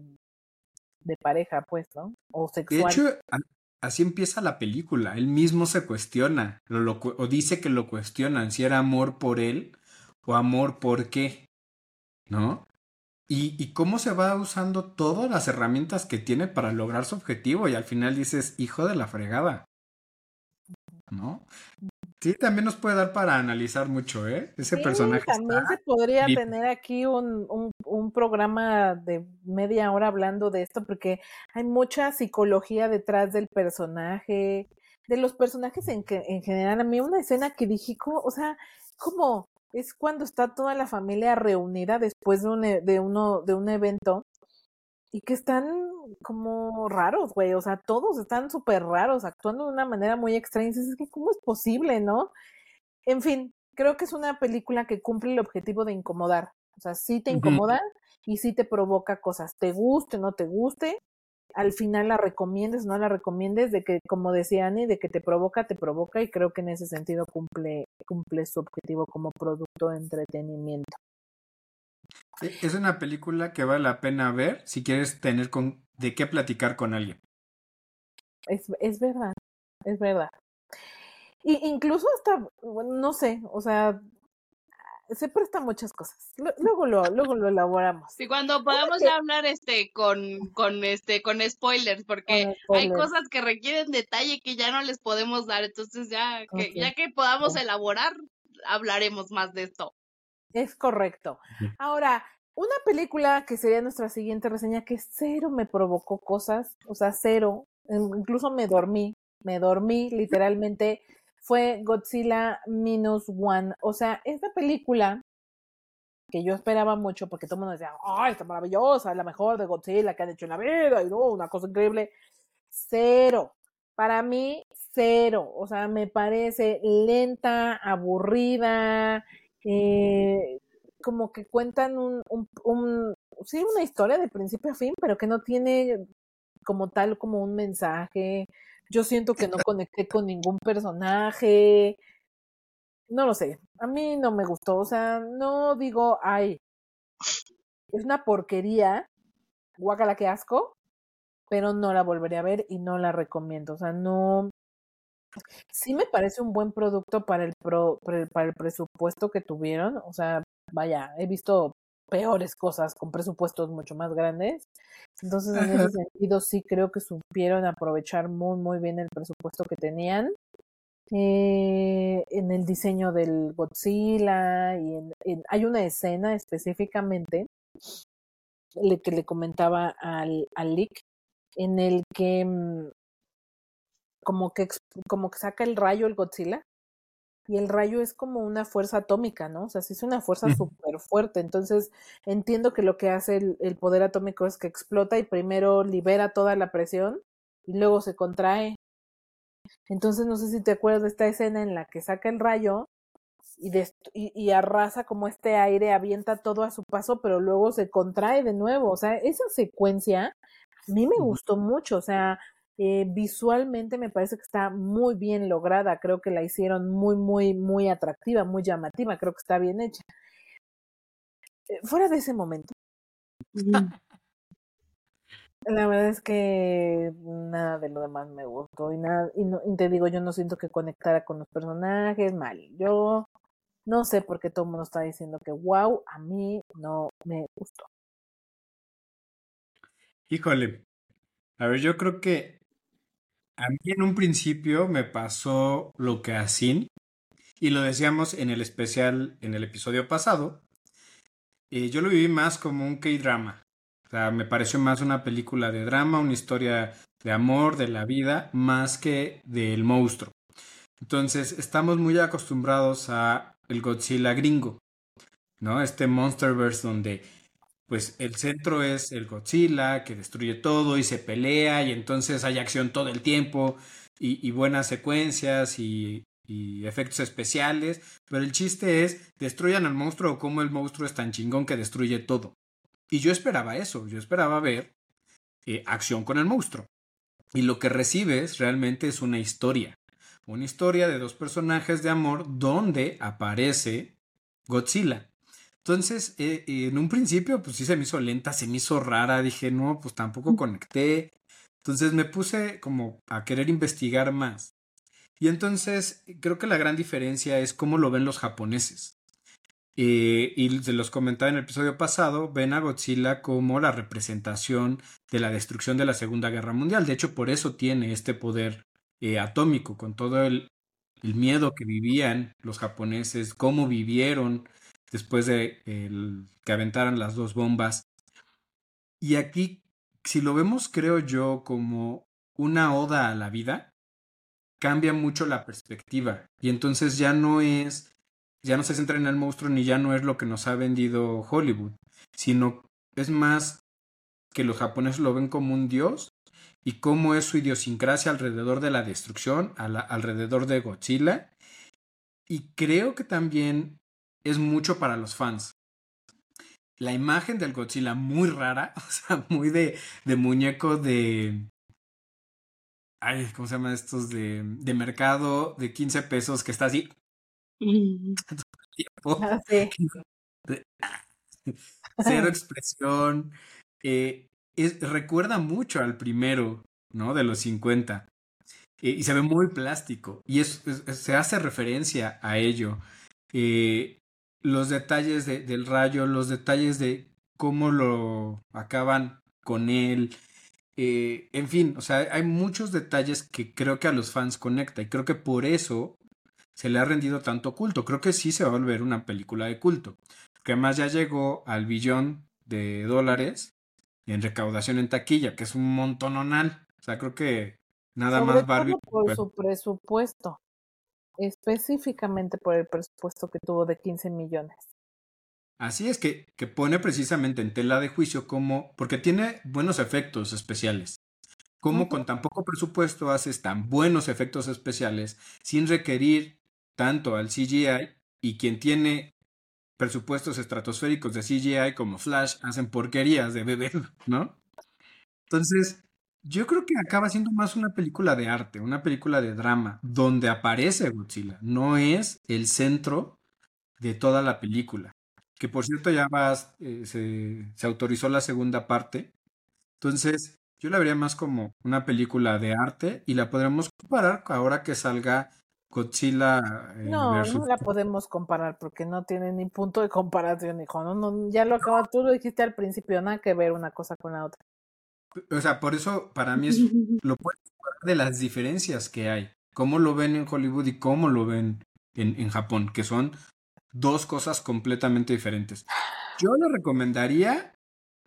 [SPEAKER 3] de pareja, pues, ¿no? O
[SPEAKER 5] De
[SPEAKER 3] sexual.
[SPEAKER 5] hecho, a- así empieza la película. Él mismo se cuestiona, lo- lo cu- o dice que lo cuestionan, si era amor por él o amor por qué, ¿no? Y, y cómo se va usando todas las herramientas que tiene para lograr su objetivo y al final dices, hijo de la fregada, ¿no? Sí, también nos puede dar para analizar mucho, ¿eh? Ese
[SPEAKER 3] Sí,
[SPEAKER 5] personaje
[SPEAKER 3] también
[SPEAKER 5] está...
[SPEAKER 3] se podría tener aquí un, un, un programa de media hora hablando de esto, porque hay mucha psicología detrás del personaje, de los personajes en, que, en general. A mí una escena que dije, ¿cómo? o sea, ¿cómo? Es cuando está toda la familia reunida después de un, e- de uno, de un evento y que están como raros, güey, o sea, todos están súper raros, actuando de una manera muy extraña. Y dices, es que ¿cómo es posible, no? En fin, creo que es una película que cumple el objetivo de incomodar. O sea, sí te incomoda y sí te provoca cosas. Te guste, no te guste. Al final la recomiendes, no la recomiendes, de que, como decía Annie, de que te provoca, te provoca, y creo que en ese sentido cumple, cumple su objetivo como producto de entretenimiento.
[SPEAKER 5] E- Es una película que vale la pena ver si quieres tener con, de qué platicar con alguien.
[SPEAKER 3] Es, es verdad, es verdad. Y incluso hasta, bueno, no sé, o sea, se presta muchas cosas. Lu- Luego lo, luego lo elaboramos.
[SPEAKER 4] Sí, cuando podamos ya hablar este con, con este con spoilers, porque
[SPEAKER 3] Con
[SPEAKER 4] hay cosas que requieren detalle que ya no les podemos dar, entonces ya que ya que podamos elaborar, hablaremos más de esto.
[SPEAKER 3] Es correcto. Ahora, una película que sería nuestra siguiente reseña que cero me provocó cosas, o sea, cero, in- incluso me dormí, me dormí literalmente, fue Godzilla Minus One. O sea, esta película que yo esperaba mucho porque todo el mundo decía, ¡ay, está maravillosa! Es la mejor de Godzilla que han hecho en la vida, y no, una cosa increíble. Cero. Para mí, cero. O sea, me parece lenta, aburrida, eh, como que cuentan un, un, un, sí, una historia de principio a fin, pero que no tiene como tal como un mensaje. Yo siento que no conecté con ningún personaje. No lo sé. A mí no me gustó. O sea, no digo, ay, es una porquería. Guácala, qué asco. Pero no la volveré a ver y no la recomiendo. O sea, no. Sí me parece un buen producto para el, pro, para el, presupuesto que tuvieron. O sea, vaya, he visto peores cosas con presupuestos mucho más grandes. Entonces, en
[SPEAKER 5] Ajá.
[SPEAKER 3] ese sentido, sí creo que supieron aprovechar muy, muy bien el presupuesto que tenían. Eh, en el diseño del Godzilla y en, en- hay una escena específicamente le, que le comentaba al, al Lick en el que mm, como que como que saca el rayo el Godzilla y el rayo es como una fuerza atómica, ¿no? O sea, sí es una fuerza
[SPEAKER 5] Ujú.
[SPEAKER 3] súper fuerte. Entonces, entiendo que lo que hace el, el poder atómico es que explota y primero libera toda la presión y luego se contrae. Entonces, no sé si te acuerdas de esta escena en la que saca el rayo y, y, y arrasa como este aire, avienta todo a su paso, pero luego se contrae de nuevo. O sea, esa secuencia a mí me gustó mucho. O sea, Eh, visualmente me parece que está muy bien lograda, creo que la hicieron muy, muy, muy atractiva, muy llamativa, creo que está bien hecha. Eh, fuera de ese momento, la verdad es que nada de lo demás me gustó y nada, y, no, y te digo, yo no siento que conectara con los personajes, mal. Yo no sé por qué todo el mundo está diciendo que wow, a mí no me gustó.
[SPEAKER 5] Híjole, a ver, yo creo que a mí en un principio me pasó lo que a Sin, y lo decíamos en el especial, en el episodio pasado, eh, yo lo viví más como un K-drama. O sea, me pareció más una película de drama, una historia de amor, de la vida, más que del monstruo. Entonces, estamos muy acostumbrados a el Godzilla gringo, ¿no? Este Monsterverse donde pues el centro es el Godzilla que destruye todo y se pelea y entonces hay acción todo el tiempo y, buenas secuencias y, efectos especiales, pero el chiste es destruyan al monstruo o como el monstruo es tan chingón que destruye todo. Y yo esperaba eso, yo esperaba ver eh, acción con el monstruo. Y lo que recibes realmente es una historia, una historia de dos personajes de amor donde aparece Godzilla. Entonces, eh, en un principio, pues sí se me hizo lenta, se me hizo rara, dije, no, pues tampoco conecté. Entonces me puse como a querer investigar más. Y entonces creo que la gran diferencia es cómo lo ven los japoneses. Eh, y se los comentaba en el episodio pasado, ven a Godzilla como la representación de la destrucción de la Segunda Guerra Mundial. De hecho, por eso tiene este poder eh, atómico, con todo el, el, miedo que vivían los japoneses, cómo vivieron después de que aventaran las dos bombas. Y aquí, si lo vemos, creo yo, como una oda a la vida, cambia mucho la perspectiva. Y entonces ya no es, ya no se centra en el monstruo ni ya no es lo que nos ha vendido Hollywood, sino es más que los japoneses lo ven como un dios y cómo es su idiosincrasia alrededor de la destrucción, alrededor de Godzilla. Y creo que también es mucho para los fans. La imagen del Godzilla muy rara, o sea, muy de, de muñeco de... Ay, ¿cómo se llaman estos? De, de mercado de 15 pesos que está así.
[SPEAKER 3] Ah, sí.
[SPEAKER 5] Cero expresión. Eh, es, recuerda mucho al primero, ¿no? De los 50. Eh, y se ve muy plástico. Y es, es, se hace referencia a ello. Eh, los detalles de, del rayo, los detalles de cómo lo acaban con él. Eh, en fin, o sea, hay muchos detalles que creo que a los fans conecta. Y creo que por eso se le ha rendido tanto culto. Creo que sí se va a volver una película de culto. Que además ya llegó al billón de dólares en recaudación en taquilla, que es un montononal. O sea, creo que nada
[SPEAKER 3] Sobre
[SPEAKER 5] más Barbie.
[SPEAKER 3] todo por su presupuesto, específicamente por el presupuesto que tuvo de 15 millones.
[SPEAKER 5] Así es que, que pone precisamente en tela de juicio como, porque tiene buenos efectos especiales. Cómo con tan poco presupuesto haces tan buenos efectos especiales sin requerir tanto al CGI y quien tiene presupuestos estratosféricos de CGI como Flash hacen porquerías de bebé, ¿no? Entonces, yo creo que acaba siendo más una película de arte, una película de drama, donde aparece Godzilla. No es el centro de toda la película. Que por cierto ya vas, eh, se, se autorizó la segunda parte. Entonces, yo la vería más como una película de arte y la podremos comparar ahora que salga Godzilla eh,
[SPEAKER 3] No,
[SPEAKER 5] versus
[SPEAKER 3] no la podemos comparar porque no tiene ni punto de comparación, hijo. No, no, ya lo acabas, tú lo dijiste al principio, nada que ver una cosa con la otra.
[SPEAKER 5] O sea, por eso para mí es lo de las diferencias que hay. Cómo lo ven en Hollywood y cómo lo ven en, en Japón, que son dos cosas completamente diferentes. Yo le recomendaría,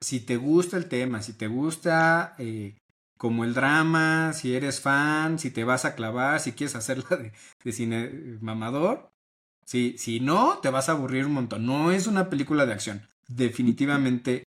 [SPEAKER 5] si te gusta el tema, si te gusta eh, como el drama, si eres fan, si te vas a clavar, si quieres hacerla de, de cine mamador, si, si no, te vas a aburrir un montón. No es una película de acción. Definitivamente.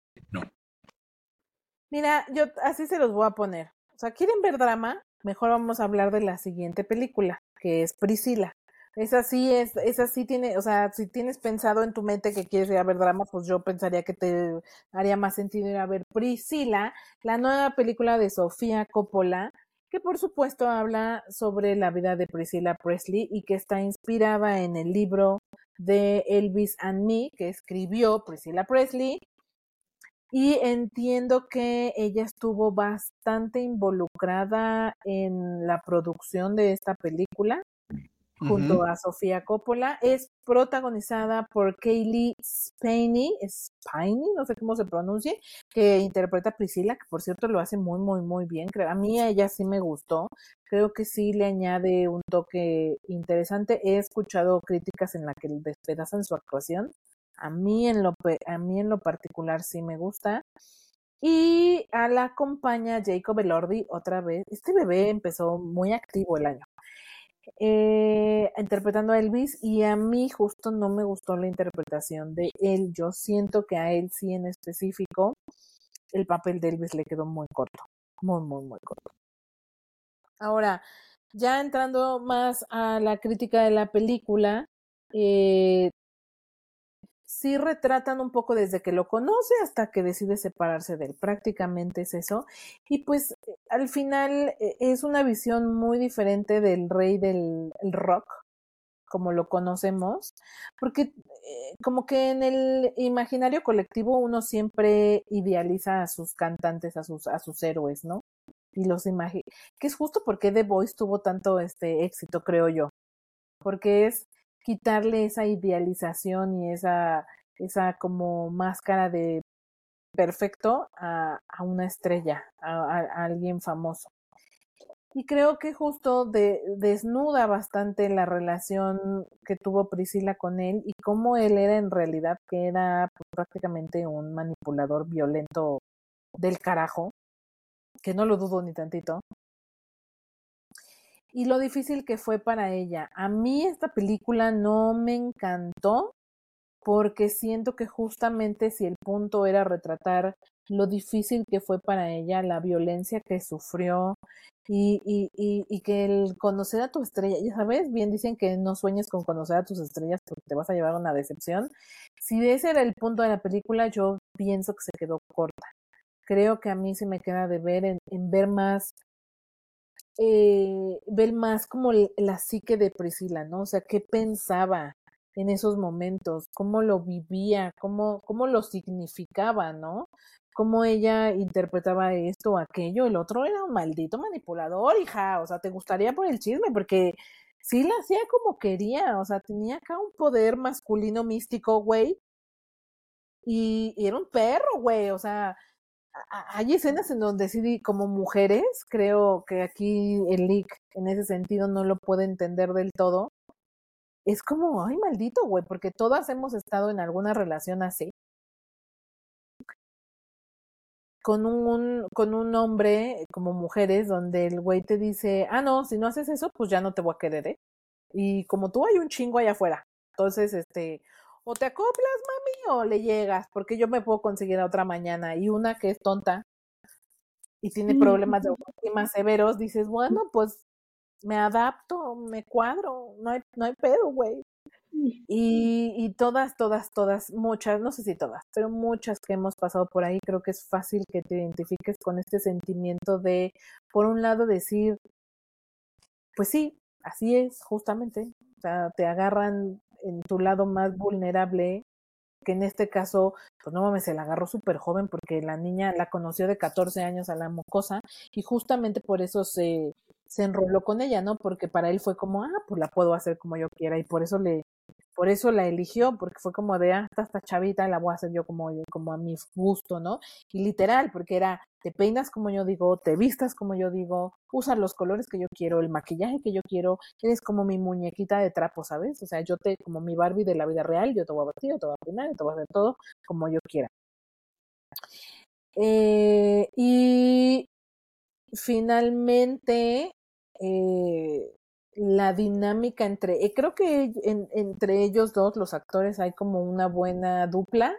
[SPEAKER 3] Mira, yo así se los voy a poner. O sea, ¿quieren ver drama? Mejor vamos a hablar de la siguiente película, que es Priscila. Esa sí es, esa sí tiene, o sea, si tienes pensado en tu mente que quieres ir a ver drama, pues yo pensaría que te haría más sentido ir a ver Priscila, la nueva película de Sofía Coppola, que por supuesto habla sobre la vida de Priscilla Presley y que está inspirada en el libro de Elvis and Me que escribió Priscilla Presley. Y entiendo que ella estuvo bastante involucrada en la producción de esta película junto a Sofía Coppola. Es protagonizada por Kaylee Spaney, Spaney, no sé cómo se pronuncie, que interpreta a Priscila, que por cierto lo hace muy, muy, muy bien. A mí a ella sí me gustó. Creo que sí le añade un toque interesante. He escuchado críticas en las que despedazan su actuación. A mí en lo, a mí en lo particular sí me gusta. Y a la acompaña Jacob Elordi otra vez. Este bebé empezó muy activo el año eh, interpretando a Elvis y a mí justo no me gustó la interpretación de él. Yo siento que a él sí en específico el papel de Elvis le quedó muy corto, muy, muy, muy corto. Ahora, ya entrando más a la crítica de la película, eh, sí retratan un poco desde que lo conoce hasta que decide separarse de él. Prácticamente es eso. Y pues al final eh, es una visión muy diferente del rey del rock, como lo conocemos, porque eh, como que en el imaginario colectivo uno siempre idealiza a sus cantantes, a sus, a sus héroes, ¿no? Y los imagina, que es justo porque The Voice tuvo tanto este éxito, creo yo, porque es quitarle esa idealización y esa, esa como máscara de perfecto a, a una estrella, a, alguien famoso. Y creo que justo de, desnuda bastante la relación que tuvo Priscila con él y cómo él era en realidad, que era prácticamente un manipulador violento del carajo, que no lo dudo ni tantito, y lo difícil que fue para ella. A mí esta película no me encantó porque siento que justamente si el punto era retratar lo difícil que fue para ella, la violencia que sufrió y, y, y, y, que el conocer a tu estrella, ya sabes, bien dicen que no sueñes con conocer a tus estrellas porque te vas a llevar una decepción. Si ese era el punto de la película, yo pienso que se quedó corta. Creo que a mí se me queda de ver en, en ver más eh, ver más como la psique de Priscila, ¿no? O sea, qué pensaba en esos momentos, cómo lo vivía, cómo, cómo lo significaba, ¿no? Cómo ella interpretaba esto o aquello. El otro era un maldito manipulador, hija. O sea, te gustaría por el chisme, porque sí la hacía como quería. O sea, tenía acá un poder masculino místico, güey. Y, y era un perro, güey. O sea, hay escenas en donde sí, como mujeres, creo que aquí el leak en ese sentido no lo puede entender del todo. Es como, ay, maldito, güey, porque todas hemos estado en alguna relación así. Con un, con un hombre, como mujeres, donde el güey te dice, ah, no, si no haces eso, pues ya no te voy a querer, ¿eh? Y como tú hay un chingo allá afuera. Entonces, este, o te acoplas, mami, o le llegas, porque yo me puedo conseguir a otra mañana. Y una que es tonta y tiene problemas de más severos, dices, bueno, pues me adapto, me cuadro, no hay, no hay pedo, güey. Y, y todas, todas, todas, muchas, no sé si todas, pero muchas que hemos pasado por ahí, creo que es fácil que te identifiques con este sentimiento de, por un lado, decir, pues sí, así es, justamente, o sea, te agarran en tu lado más vulnerable, que en este caso, pues no mames, se la agarró súper joven porque la niña la conoció de 14 años a la mocosa y justamente por eso se, se enroló con ella, ¿no? Porque para él fue como, ah, pues la puedo hacer como yo quiera y por eso le, por eso la eligió, porque fue como de, ah, esta chavita la voy a hacer yo como, como a mi gusto, ¿no? Y literal, porque era, te peinas como yo digo, te vistas como yo digo, usas los colores que yo quiero, el maquillaje que yo quiero, eres como mi muñequita de trapo, ¿sabes? O sea, yo te, como mi Barbie de la vida real, yo te voy a vestir, yo te voy a peinar, te voy a hacer todo como yo quiera. Eh, y finalmente, eh, la dinámica entre, eh, creo que entre ellos dos, los actores, hay como una buena dupla.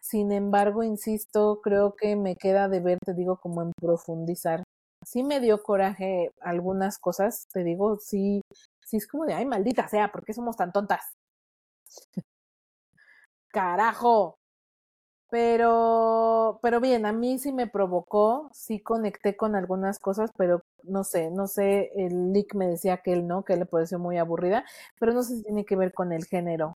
[SPEAKER 3] Sin embargo, insisto, creo que me queda de ver, te digo, como en profundizar. Sí me dio coraje algunas cosas, te digo, sí, sí es como de, ay, maldita sea, ¿por qué somos tan tontas? Carajo. Pero, pero bien, a mí sí me provocó, sí conecté con algunas cosas, pero no sé, no sé, el Lick me decía que él no, que le pareció muy aburrida, pero no sé si tiene que ver con el género,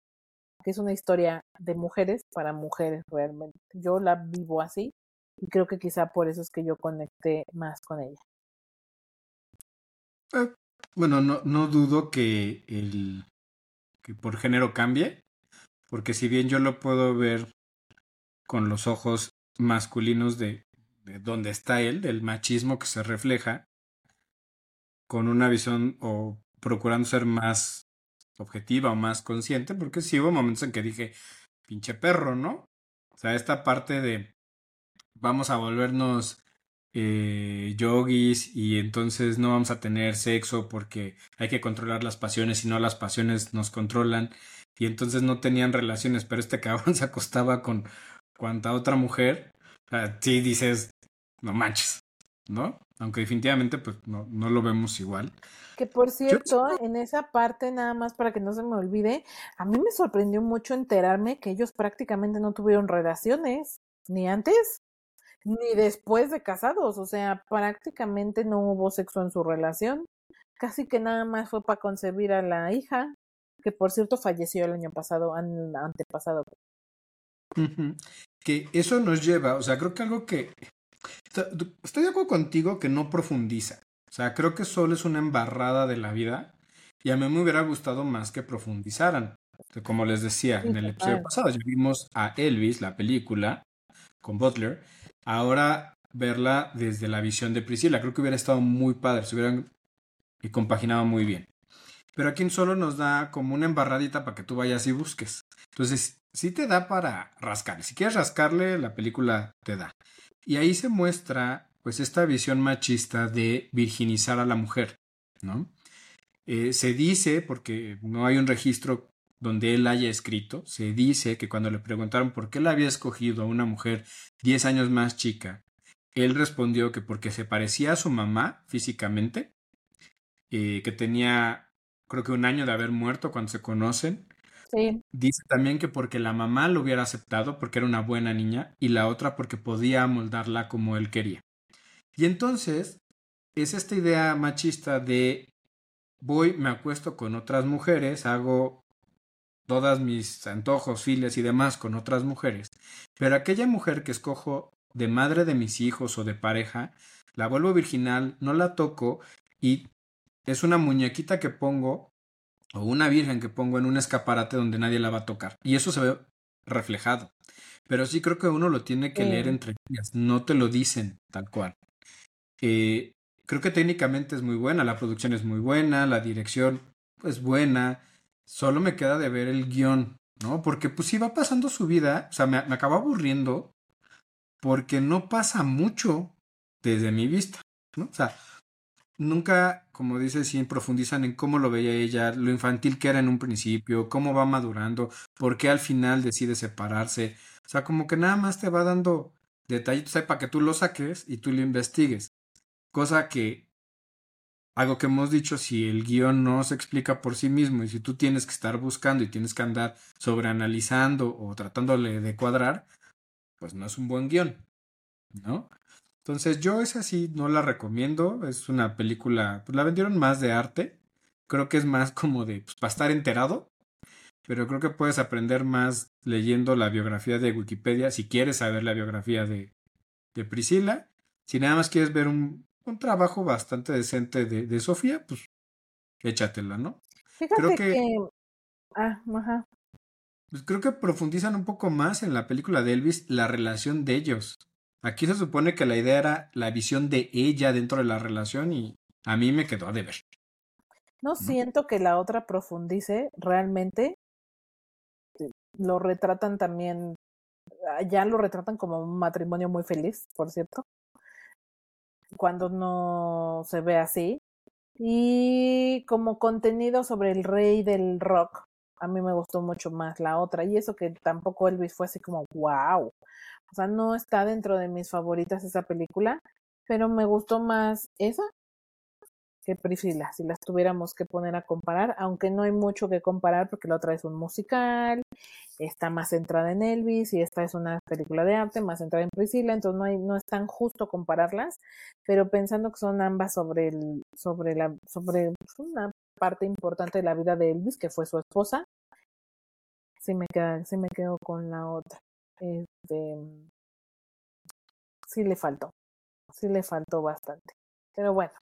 [SPEAKER 3] que es una historia de mujeres para mujeres realmente. Yo la vivo así y creo que quizá por eso es que yo conecté más con ella.
[SPEAKER 5] Eh, bueno, no, no dudo que el que por género cambie, porque si bien yo lo puedo ver con los ojos masculinos de, de donde está él, del machismo que se refleja, con una visión o procurando ser más objetiva o más consciente, porque sí hubo momentos en que dije, pinche perro, ¿no? O sea, esta parte de vamos a volvernos eh, yogis y entonces no vamos a tener sexo porque hay que controlar las pasiones y no las pasiones nos controlan y entonces no tenían relaciones, pero este cabrón se acostaba con cuanta otra mujer, sí dices, no manches, ¿no? Aunque definitivamente pues no, no lo vemos igual.
[SPEAKER 3] Que por cierto, en esa parte, nada más para que no se me olvide, a mí me sorprendió mucho enterarme que ellos prácticamente no tuvieron relaciones, ni antes, ni después de casados, o sea, prácticamente no hubo sexo en su relación, casi que nada más fue para concebir a la hija, que por cierto falleció el año pasado, antepasado.
[SPEAKER 5] Que eso nos lleva, o sea, creo que algo que... Estoy de acuerdo contigo que no profundiza. O sea, creo que solo es una embarrada de la vida y a mí me hubiera gustado más que profundizaran. Como les decía en el episodio pasado, ya vimos a Elvis, la película, con Butler, ahora verla desde la visión de Priscila. Creo que hubiera estado muy padre, se hubieran compaginado muy bien. Pero aquí solo nos da como una embarradita para que tú vayas y busques. Entonces, sí te da para rascarle. Si quieres rascarle, la película te da. Y ahí se muestra, pues, esta visión machista de virginizar a la mujer, ¿no? Eh, se dice, porque no hay un registro donde él haya escrito, se dice que cuando le preguntaron por qué le había escogido a una mujer 10 años más chica, él respondió que porque se parecía a su mamá físicamente, eh, que tenía creo que un año de haber muerto cuando se conocen. Dice también que porque la mamá lo hubiera aceptado porque era una buena niña y la otra porque podía moldarla como él quería. Y entonces es esta idea machista de voy, me acuesto con otras mujeres, hago todas mis antojos, files y demás con otras mujeres, pero aquella mujer que escojo de madre de mis hijos o de pareja, la vuelvo virginal, no la toco y es una muñequita que pongo o una virgen que pongo en un escaparate donde nadie la va a tocar. Y eso se ve reflejado. Pero sí creo que uno lo tiene que leer entre líneas, no te lo dicen tal cual. Eh, creo que técnicamente es muy buena, la producción es muy buena, la dirección es buena, Solo me queda de ver el guion, ¿no? Porque pues si va pasando su vida, o sea, me, me acaba aburriendo porque no pasa mucho desde mi vista, ¿no? O sea, nunca, como dice, sí profundizan en cómo lo veía ella, lo infantil que era en un principio, cómo va madurando, por qué al final decide separarse. O sea, como que nada más te va dando detallitos ahí para que tú lo saques y tú lo investigues. Cosa que algo que hemos dicho, si el guion no se explica por sí mismo y si tú tienes que estar buscando y tienes que andar sobreanalizando o tratándole de cuadrar, pues no es un buen guion, ¿no? Entonces yo esa sí no la recomiendo, es una película, pues la vendieron más de arte, creo que es más como de, pues para estar enterado, pero creo que puedes aprender más leyendo la biografía de Wikipedia, si quieres saber la biografía de, de Priscila, si nada más quieres ver un, un trabajo bastante decente de, de Sofía, pues échatela, ¿no?
[SPEAKER 3] Fíjate creo que, Ah, ajá.
[SPEAKER 5] Pues creo que profundizan un poco más en la película de Elvis la relación de ellos. Aquí se supone que la idea era la visión de ella dentro de la relación y a mí me quedó a deber.
[SPEAKER 3] No, siento que la otra profundice realmente. Lo retratan también, ah, ya lo retratan como un matrimonio muy feliz, por cierto cuando no se ve así. Y como contenido sobre el rey del rock, a mí me gustó mucho más la otra. Y eso que tampoco Elvis fue así como wow. O sea, no está dentro de mis favoritas esa película, pero me gustó más esa que Priscila, si las tuviéramos que poner a comparar, aunque no hay mucho que comparar porque la otra es un musical está más centrada en Elvis y esta es una película de arte más centrada en Priscilla, entonces no, hay, no es tan justo compararlas, pero pensando que son ambas sobre, el, sobre, la, sobre pues, una parte importante de la vida de Elvis, que fue su esposa, sí me, sí me quedo con la otra. Este, sí le faltó, sí le faltó bastante, pero bueno,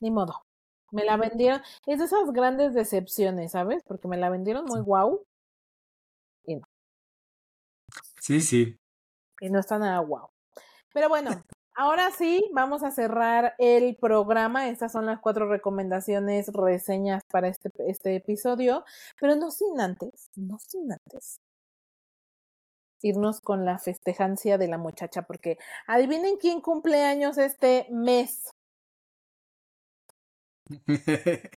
[SPEAKER 3] ni modo. Me la vendieron, es de esas grandes decepciones, ¿sabes? Porque me la vendieron muy guau y no.
[SPEAKER 5] Sí, sí.
[SPEAKER 3] Y no está nada guau. Pero bueno, ahora sí, vamos a cerrar el programa. Estas son las cuatro recomendaciones, reseñas para este, este episodio. Pero no sin antes, no sin antes irnos con la festejancia de la muchacha, porque adivinen quién cumple años este mes.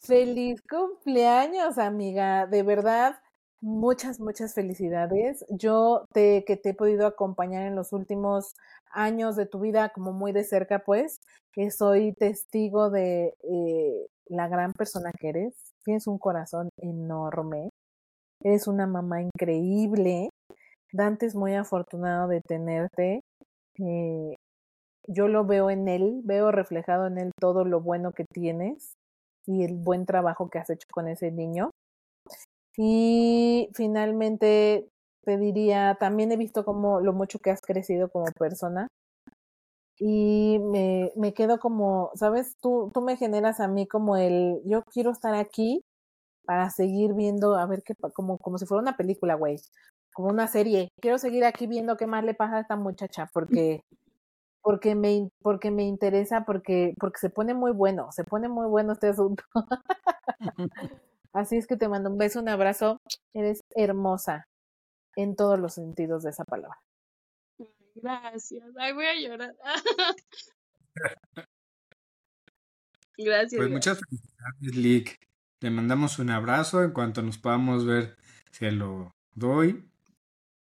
[SPEAKER 3] Feliz cumpleaños, amiga. De verdad, muchas, muchas felicidades. Yo te, que te he podido acompañar en los últimos años de tu vida como muy de cerca, pues, que soy testigo de eh, la gran persona que eres. Tienes un corazón enorme. Eres una mamá increíble. Dante es muy afortunado de tenerte. Eh, yo lo veo en él, veo reflejado en él todo lo bueno que tienes y el buen trabajo que has hecho con ese niño. Y finalmente te diría, también he visto como lo mucho que has crecido como persona. Y me, me quedo como, ¿sabes? Tú, tú me generas a mí como el, yo quiero estar aquí para seguir viendo, a ver qué, como, como si fuera una película, güey, como una serie. Quiero seguir aquí viendo qué más le pasa a esta muchacha, porque porque me, porque me interesa, porque, porque se pone muy bueno, se pone muy bueno este asunto. Así es que te mando un beso, un abrazo. Eres hermosa en todos los sentidos de esa palabra.
[SPEAKER 4] Gracias. Ay, voy a llorar. gracias.
[SPEAKER 5] Pues muchas felicidades, Lick. Te mandamos un abrazo. En cuanto nos podamos ver, se lo doy.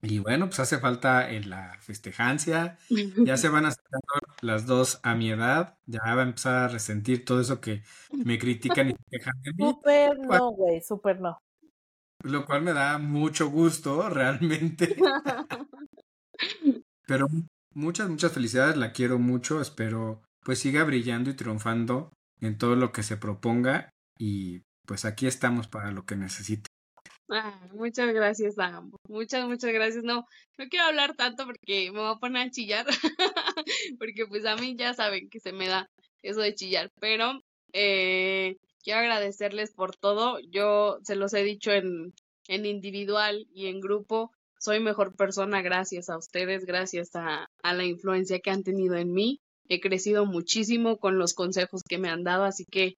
[SPEAKER 5] Y bueno, pues hace falta en la festejancia. Ya se van acercando las dos a mi edad. Ya va a empezar a resentir todo eso que me critican y quejan de mí.
[SPEAKER 3] Súper no, güey, súper no.
[SPEAKER 5] Lo cual me da mucho gusto, realmente. Pero muchas, muchas felicidades. La quiero mucho. Espero pues siga brillando y triunfando en todo lo que se proponga. Y pues aquí estamos para lo que necesite.
[SPEAKER 4] Ah, muchas gracias a ambos. Muchas, muchas gracias. No, no quiero hablar tanto porque me voy a poner a chillar. porque pues a mí ya saben que se me da eso de chillar. Pero eh, quiero agradecerles por todo. Yo se los he dicho en, en individual y en grupo. Soy mejor persona gracias a ustedes, gracias a, a la influencia que han tenido en mí. He crecido muchísimo con los consejos que me han dado, así que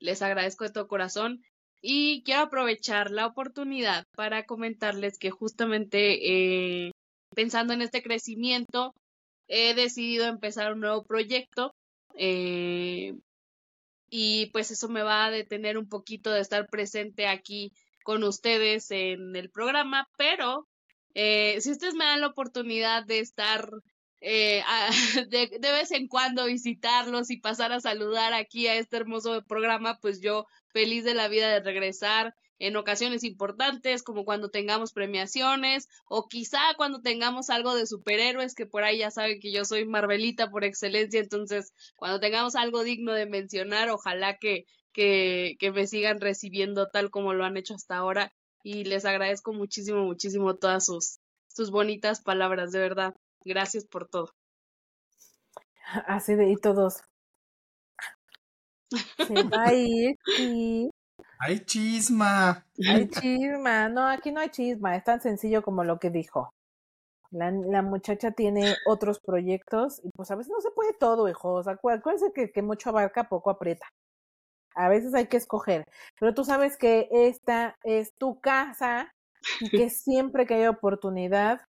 [SPEAKER 4] les agradezco de todo corazón y quiero aprovechar la oportunidad para comentarles que justamente eh, pensando en este crecimiento, he decidido empezar un nuevo proyecto eh, y pues eso me va a detener un poquito de estar presente aquí con ustedes en el programa, pero eh, si ustedes me dan la oportunidad de estar eh, de, vez en cuando visitarlos y pasar a saludar aquí a este hermoso programa, pues yo feliz de la vida de regresar en ocasiones importantes, como cuando tengamos premiaciones o quizá cuando tengamos algo de superhéroes, que por ahí ya saben que yo soy Marvelita por excelencia, entonces cuando tengamos algo digno de mencionar, ojalá que, que, que me sigan recibiendo tal como lo han hecho hasta ahora y les agradezco muchísimo, muchísimo todas sus, sus bonitas palabras, de verdad. Gracias por todo.
[SPEAKER 3] Así de y todos. Se va a ir y...
[SPEAKER 5] ¡Hay chisma!
[SPEAKER 3] Hay chisma. No, aquí no hay chisma. Es tan sencillo como lo que dijo. La, la muchacha tiene otros proyectos y pues a veces no se puede todo, hijos. Acuérdense que, que mucho abarca, poco aprieta. A veces hay que escoger. Pero tú sabes que esta es tu casa y que siempre que hay oportunidad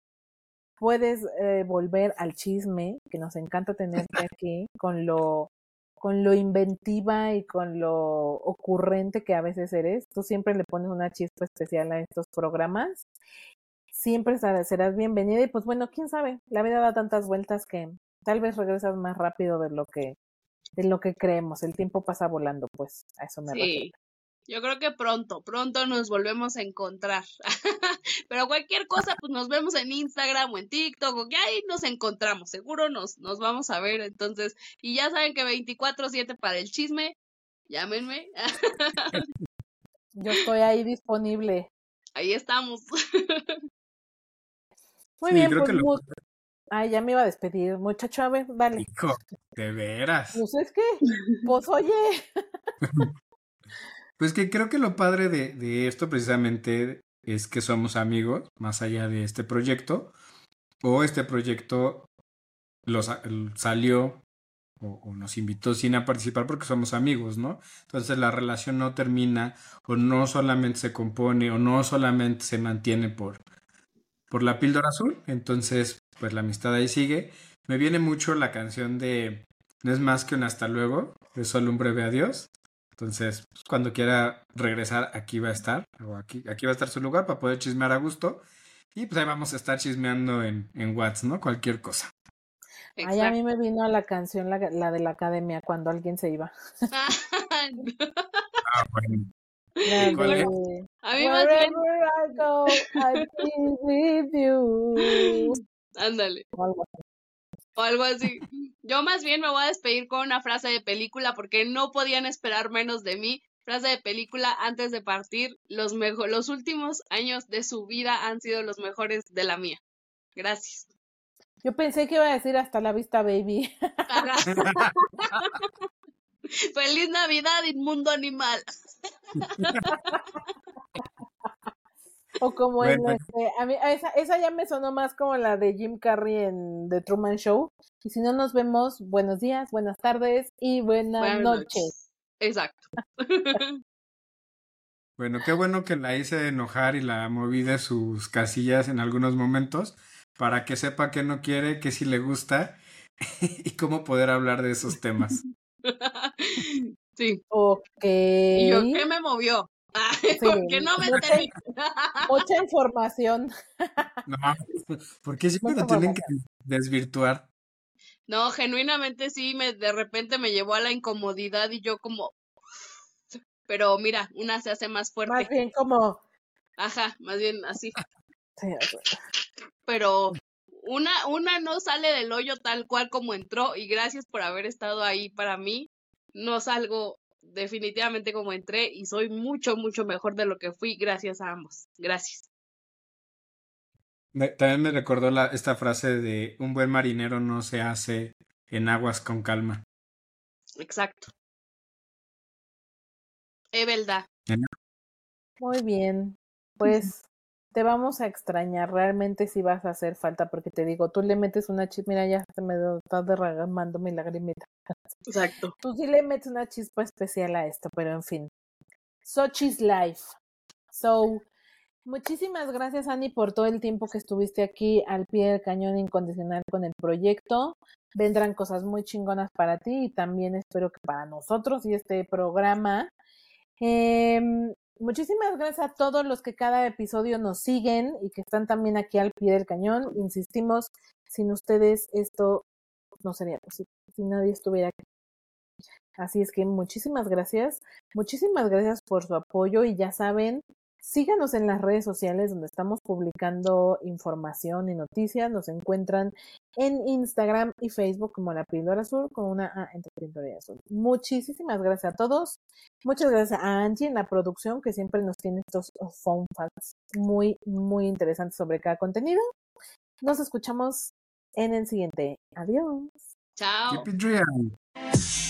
[SPEAKER 3] puedes eh, volver al chisme, que nos encanta tenerte aquí, con lo, con lo inventiva y con lo ocurrente que a veces eres. Tú siempre le pones una chispa especial a estos programas. Siempre serás bienvenida y pues bueno, quién sabe, la vida da tantas vueltas que tal vez regresas más rápido de lo que de lo que creemos. El tiempo pasa volando, pues a eso me
[SPEAKER 4] sí.
[SPEAKER 3] refiero.
[SPEAKER 4] Yo creo que pronto, pronto nos volvemos a encontrar. Pero cualquier cosa, pues nos vemos en Instagram o en TikTok o que ahí nos encontramos. Seguro nos, nos vamos a ver. Entonces, y ya saben que 24-7 para el chisme. Llámenme.
[SPEAKER 3] Yo estoy ahí disponible.
[SPEAKER 4] Ahí estamos.
[SPEAKER 3] Muy
[SPEAKER 5] Sí,
[SPEAKER 3] bien,
[SPEAKER 5] creo
[SPEAKER 3] pues.
[SPEAKER 5] que lo-
[SPEAKER 3] mu- Ay, ya me iba a despedir, muchacho. A ver, dale.
[SPEAKER 5] Hijo, de veras.
[SPEAKER 3] Pues es que, pues oye.
[SPEAKER 5] Pues que creo que lo padre de, de esto precisamente es que somos amigos, más allá de este proyecto, o este proyecto lo sa- salió o, o nos invitó Cine a participar porque somos amigos, ¿no? Entonces la relación no termina o no solamente se compone o no solamente se mantiene por, por la píldora azul, entonces pues la amistad ahí sigue. Me viene mucho la canción de No es más que un hasta luego, es solo un breve adiós. Entonces, pues, cuando quiera regresar, aquí va a estar, o aquí, aquí va a estar su lugar para poder chismear a gusto. Y pues ahí vamos a estar chismeando en, en Whats, ¿no? Cualquier cosa.
[SPEAKER 3] Ay, a mí me vino la canción, la, la de la academia, cuando alguien se iba.
[SPEAKER 5] Ah, bueno.
[SPEAKER 4] A mí más bien,
[SPEAKER 3] Wherever I go, I'll be with you.
[SPEAKER 4] ándale.
[SPEAKER 3] O algo así.
[SPEAKER 4] Yo más bien me voy a despedir con una frase de película porque no podían esperar menos de mí. Frase de película antes de partir. Los, mejo- los últimos años de su vida han sido los mejores de la mía. Gracias.
[SPEAKER 3] Yo pensé que iba a decir hasta la vista, baby.
[SPEAKER 4] Feliz Navidad, inmundo animal.
[SPEAKER 3] O como en este, a mí, a esa, esa ya me sonó más como la de Jim Carrey en The Truman Show. Y si no nos vemos, buenos días, buenas tardes y buenas,
[SPEAKER 4] Buenas
[SPEAKER 3] noches.
[SPEAKER 4] Exacto.
[SPEAKER 5] Bueno, qué bueno que la hice enojar y la moví de sus casillas en algunos momentos para que sepa que no quiere, que sí le gusta y cómo poder hablar de esos temas.
[SPEAKER 4] sí.
[SPEAKER 3] Ok.
[SPEAKER 4] ¿Y yo qué me movió? Ah, porque no me
[SPEAKER 3] mucha, mucha información.
[SPEAKER 5] No, porque siempre lo tienen que desvirtuar.
[SPEAKER 4] No, genuinamente sí, me de repente me llevó a la incomodidad y yo como, pero mira, una se hace más fuerte.
[SPEAKER 3] Más bien como.
[SPEAKER 4] Ajá, más bien así.
[SPEAKER 3] sí,
[SPEAKER 4] Pero una, una no sale del hoyo tal cual como entró y gracias por haber estado ahí para mí. No salgo definitivamente como entré y soy mucho, mucho mejor de lo que fui gracias a ambos. Gracias.
[SPEAKER 5] Me- También me recordó la, esta frase de un buen marinero no se hace en aguas con calma.
[SPEAKER 4] Exacto. Es verdad.
[SPEAKER 3] Muy bien. Pues te vamos a extrañar. Realmente sí vas a hacer falta porque te digo, tú le metes una chispa. Mira, ya se me está derramando mi lagrimita.
[SPEAKER 4] Exacto.
[SPEAKER 3] Tú sí le metes una chispa especial a esto, pero en fin. Sochi's life. So, muchísimas gracias, Ani, por todo el tiempo que estuviste aquí al pie del cañón incondicional con el proyecto. Vendrán cosas muy chingonas para ti y también espero que para nosotros y este programa. Em, muchísimas gracias a todos los que cada episodio nos siguen y que están también aquí al pie del cañón. Insistimos, sin ustedes esto no sería posible, si nadie estuviera aquí. Así es que muchísimas gracias, muchísimas gracias por su apoyo y ya saben, síganos en las redes sociales donde estamos publicando información y noticias. Nos encuentran en Instagram y Facebook como La Píldora Azul con una A entre Píldora y Azul. Muchísimas gracias a todos. Muchas gracias a Angie en la producción que siempre nos tiene estos phone facts muy, muy interesantes sobre cada contenido. Nos escuchamos en el siguiente. Adiós.
[SPEAKER 4] Chao.
[SPEAKER 5] Keep it real.